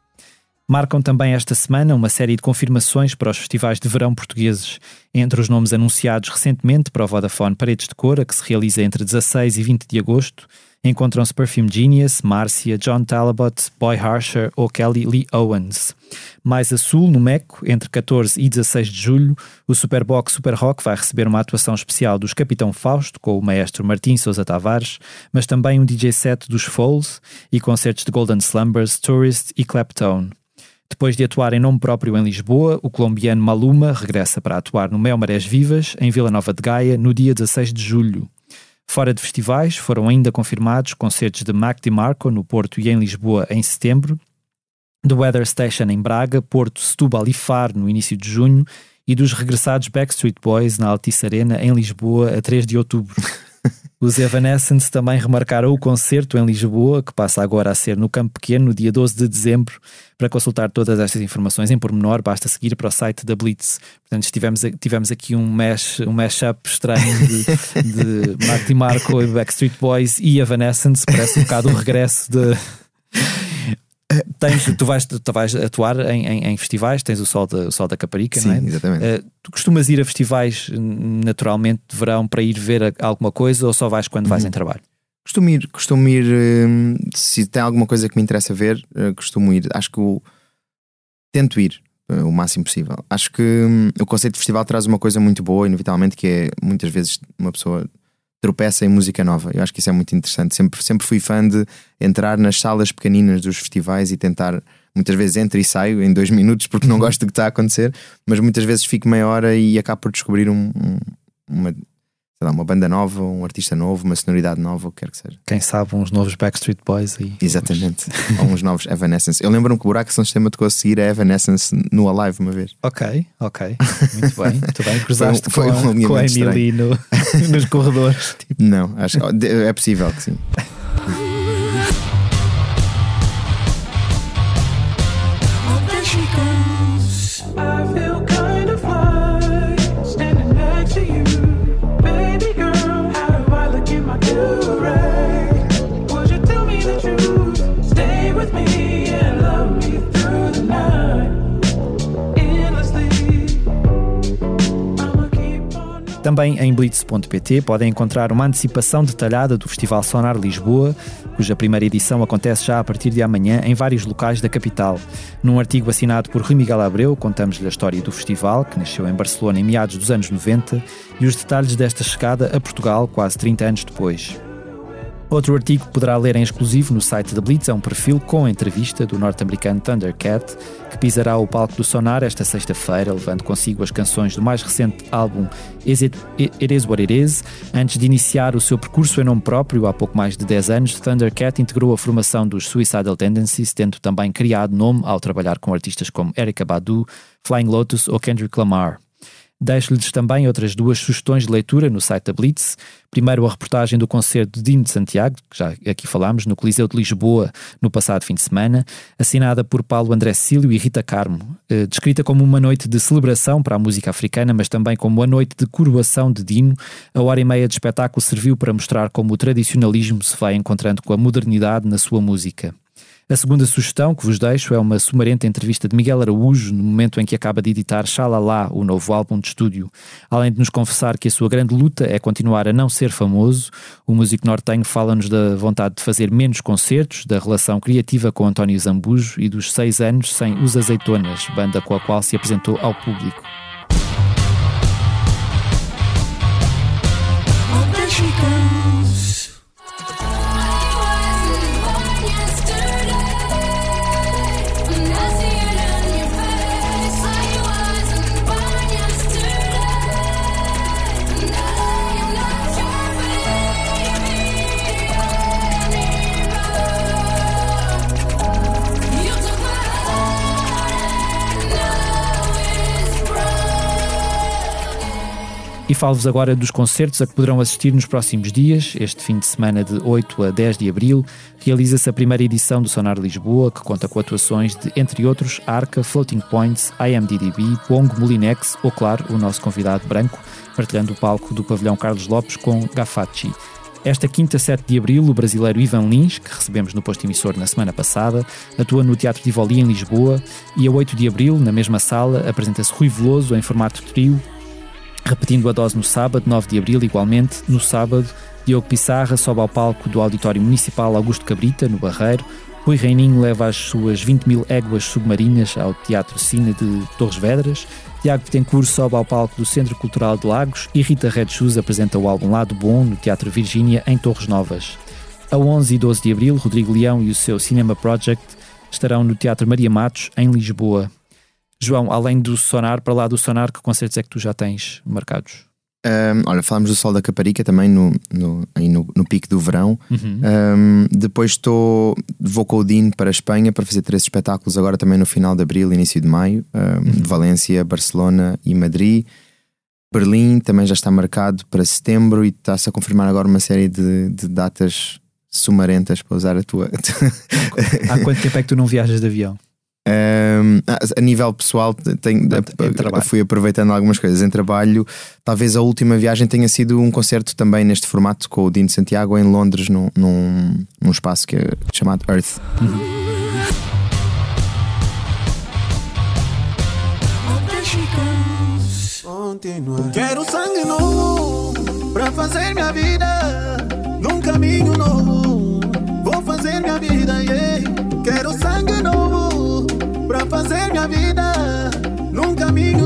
Marcam também esta semana uma série de confirmações para os festivais de verão portugueses. Entre os nomes anunciados recentemente para o Vodafone Paredes de Cora, que se realiza entre 16 e 20 de agosto, encontram-se Perfume Genius, Marcia, John Talbot, Boy Harsher ou Kelly Lee Owens. Mais a sul, no Meco, entre 14 e 16 de julho, o Superbox Super Rock vai receber uma atuação especial dos Capitão Fausto, com o maestro Martim Sousa Tavares, mas também um DJ set dos Foles e concertos de Golden Slumbers, Tourist e Claptone. Depois de atuar em nome próprio em Lisboa, o colombiano Maluma regressa para atuar no Mel Marés Vivas, em Vila Nova de Gaia, no dia 16 de julho. Fora de festivais, foram ainda confirmados concertos de Mac DiMarco no Porto e em Lisboa em setembro, The Weather Station em Braga, Porto, Setúbal e Faro no início de junho e dos regressados Backstreet Boys na Altice Arena em Lisboa a 3 de outubro. Os Evanescence também remarcaram o concerto em Lisboa, que passa agora a ser no Campo Pequeno, no dia 12 de dezembro. Para consultar todas estas informações em pormenor, basta seguir para o site da Blitz. Portanto, tivemos, tivemos aqui um mash, um mashup estranho de, de Mark DiMarco e Backstreet Boys e Evanescence. Parece um bocado o regresso de Tens, tu, vais, tu vais atuar em, em, em, festivais, tens o Sol da, o Sol da Caparica, Sim, não é? exatamente. Uh, tu costumas ir a festivais naturalmente de verão para ir ver alguma coisa ou só vais quando vais uhum. em trabalho? Costumo ir, costumo ir hum, se tem alguma coisa que me interessa ver, uh, costumo ir. Acho que o, tento ir o máximo possível. Acho que hum, o conceito de festival traz uma coisa muito boa, inevitavelmente, que é muitas vezes uma pessoa tropeça em música nova. Eu acho que isso é muito interessante. Sempre, sempre fui fã de entrar nas salas pequeninas dos festivais e tentar. Muitas vezes entro e saio em dois minutos porque não gosto do que está a acontecer, mas muitas vezes fico meia hora e acabo por descobrir um, um, uma, lá, uma banda nova, um artista novo, uma sonoridade nova, o que quer que seja. Quem sabe uns novos Backstreet Boys aí. Exatamente. Ou uns novos Evanescence. Eu lembro-me que o Buraco São Sistema tocou a seguir a Evanescence no Alive uma vez. Ok, ok. Muito bem. Muito bem. Cruzaste foi, foi com, com a Emily no, nos corredores. Tipo. Não, acho que é possível que sim. Também em blitz.pt podem encontrar uma antecipação detalhada do Festival Sonar Lisboa, cuja primeira edição acontece já a partir de amanhã em vários locais da capital. Num artigo assinado por Rui Miguel Abreu, contamos-lhe a história do festival, que nasceu em Barcelona em meados dos anos 90, e os detalhes desta chegada a Portugal quase 30 anos depois. Outro artigo que poderá ler em exclusivo no site da Blitz é um perfil com entrevista do norte-americano Thundercat, que pisará o palco do Sonar esta sexta-feira, levando consigo as canções do mais recente álbum Is It, It Is What It Is. Antes de iniciar o seu percurso em nome próprio, há pouco mais de 10 anos, Thundercat integrou a formação dos Suicidal Tendencies, tendo também criado nome ao trabalhar com artistas como Erika Badu, Flying Lotus ou Kendrick Lamar. Deixo-lhes também outras duas sugestões de leitura no site da Blitz. Primeiro, a reportagem do concerto de Dino de Santiago, que já aqui falámos, no Coliseu de Lisboa, no passado fim de semana, assinada por Paulo André Cílio e Rita Carmo. Eh, descrita como uma noite de celebração para a música africana, mas também como uma noite de coroação de Dino, a hora e meia de espetáculo serviu para mostrar como o tradicionalismo se vai encontrando com a modernidade na sua música. A segunda sugestão que vos deixo é uma sumarenta entrevista de Miguel Araújo no momento em que acaba de editar Xalala, o novo álbum de estúdio. Além de nos confessar que a sua grande luta é continuar a não ser famoso, o músico nortenho fala-nos da vontade de fazer menos concertos, da relação criativa com António Zambujo e dos seis anos sem Os Azeitonas, banda com a qual se apresentou ao público. E falo-vos agora dos concertos a que poderão assistir nos próximos dias. Este fim de semana, de 8 a 10 de abril, realiza-se a primeira edição do Sonar Lisboa, que conta com atuações de, entre outros, Arca, Floating Points, IMDDB, Pongo, Molinex ou, claro, o nosso convidado branco, partilhando o palco do pavilhão Carlos Lopes com Gafacci. Esta quinta, 7 de abril, o brasileiro Ivan Lins, que recebemos no posto emissor na semana passada, atua no Teatro Tivoli em Lisboa e a 8 de abril, na mesma sala, apresenta-se Rui Veloso em formato trio repetindo a dose no sábado, 9 de abril, igualmente, no sábado, Diogo Pissarra sobe ao palco do Auditório Municipal Augusto Cabrita, no Barreiro. Rui Reininho leva as suas 20 mil éguas submarinas ao Teatro Cine de Torres Vedras. Tiago Betancourt sobe ao palco do Centro Cultural de Lagos e Rita Red Shoes apresenta o álbum Lado Bom no Teatro Virgínia, em Torres Novas. A 11 e 12 de abril, Rodrigo Leão e o seu Cinema Project estarão no Teatro Maria Matos, em Lisboa. João, além do Sonar, para lá do Sonar, que concertos é que tu já tens marcados? Um, olha, falámos do Sol da Caparica também no, no, aí no, no pico do verão. Uhum. Um, depois estou vou com o Dino para a Espanha para fazer três espetáculos agora também no final de abril, início de maio, um, de Valência, Barcelona e Madrid. Berlim também já está marcado para setembro e está-se a confirmar agora uma série de, de datas sumarentas para usar a tua. Há quanto tempo é que tu não viajas de avião? Um, a nível pessoal, tenho, trabalho. fui aproveitando algumas coisas em trabalho. Talvez a última viagem tenha sido um concerto também neste formato com o Dino Santiago em Londres, num, num, num espaço que é chamado Earth. Quero sangue novo pra fazer minha vida num caminho novo. Vou fazer minha vida,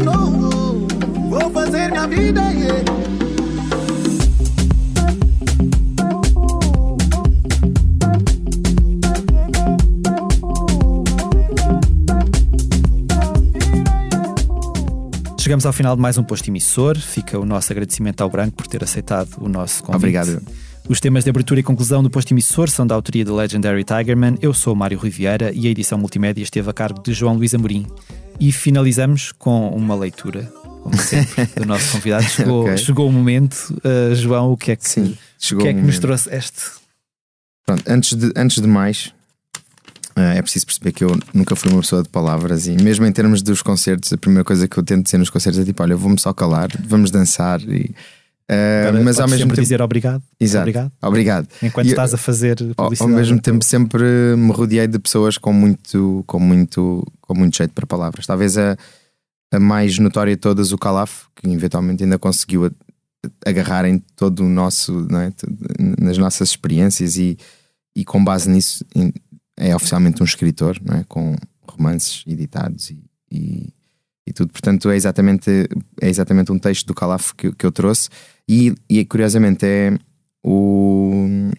novo. Vou fazer minha vida, yeah. Chegamos ao final de mais um posto emissor. Fica o nosso agradecimento ao Branco por ter aceitado o nosso convite. Obrigado. Os temas de abertura e conclusão do posto emissor são da autoria do Legendary Tigerman. Eu sou Mário Riviera e a edição multimédia esteve a cargo de João Luís Amorim. E finalizamos com uma leitura, como sempre, do nosso convidado. Chegou, Ok. chegou o momento. Uh, João, o que é que, Sim, o que, é que nos momento. trouxe este? Pronto, antes de, antes de mais, eh, é preciso perceber que eu nunca fui uma pessoa de palavras e mesmo em termos dos concertos, a primeira coisa que eu tento dizer nos concertos é tipo: olha, vou-me só calar, vamos dançar e. eh, Para- mas ao mesmo sempre tempo. dizer obrigado. Exato. Obrigado. Obrigado. Enquanto estás a fazer Ao, publicidade. ao mesmo tempo sempre me rodeei de pessoas com muito com muito com muito jeito para palavras talvez a, a mais notória de todas o Calaf que eventualmente ainda conseguiu agarrar em todo o nosso é? Nas nossas experiências e, e com base nisso é oficialmente um escritor é? com romances editados e, e, e tudo portanto é exatamente é exatamente um texto do Calaf que, que eu trouxe e, e curiosamente é o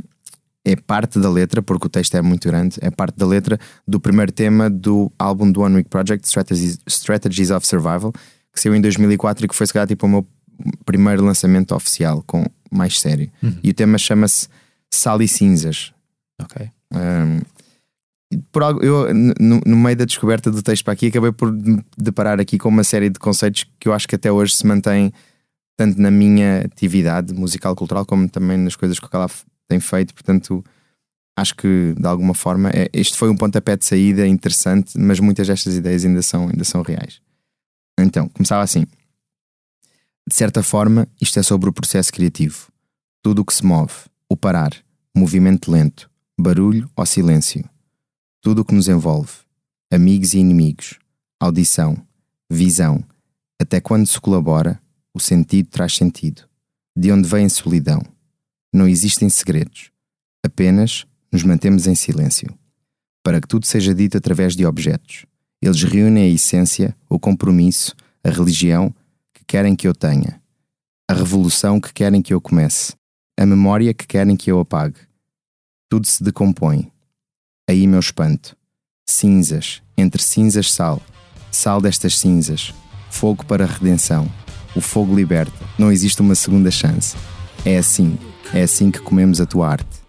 é parte da letra, porque o texto é muito grande, é parte da letra do primeiro tema do álbum do One Week Project, Strategies, Strategies of Survival, que saiu em 2004 e que foi, se calhar, tipo, o meu primeiro lançamento oficial, com mais sério. E o tema chama-se Sal e Cinzas. Ok. Um, por algo, eu, no, no meio da descoberta do texto para aqui, acabei por deparar aqui com uma série de conceitos que eu acho que até hoje se mantêm tanto na minha atividade musical cultural como também nas coisas que o Calaf tem feito. Portanto, acho que de alguma forma é, este foi um pontapé de saída interessante, mas muitas destas ideias ainda são, ainda são reais. Então, começava assim. De certa forma, isto é sobre o processo criativo. Tudo o que se move, o parar, movimento lento, barulho ou silêncio. Tudo o que nos envolve, amigos e inimigos, audição, visão, até quando se colabora, o sentido traz sentido. De onde vem a solidão? Não existem segredos. Apenas nos mantemos em silêncio. Para que tudo seja dito através de objetos. Eles reúnem a essência, o compromisso, a religião que querem que eu tenha, a revolução que querem que eu comece, a memória que querem que eu apague. Tudo se decompõe. Aí meu espanto. Cinzas, entre cinzas sal. Sal destas cinzas. Fogo para a redenção. O fogo liberta. Não existe uma segunda chance. É assim. É assim que comemos a tua arte.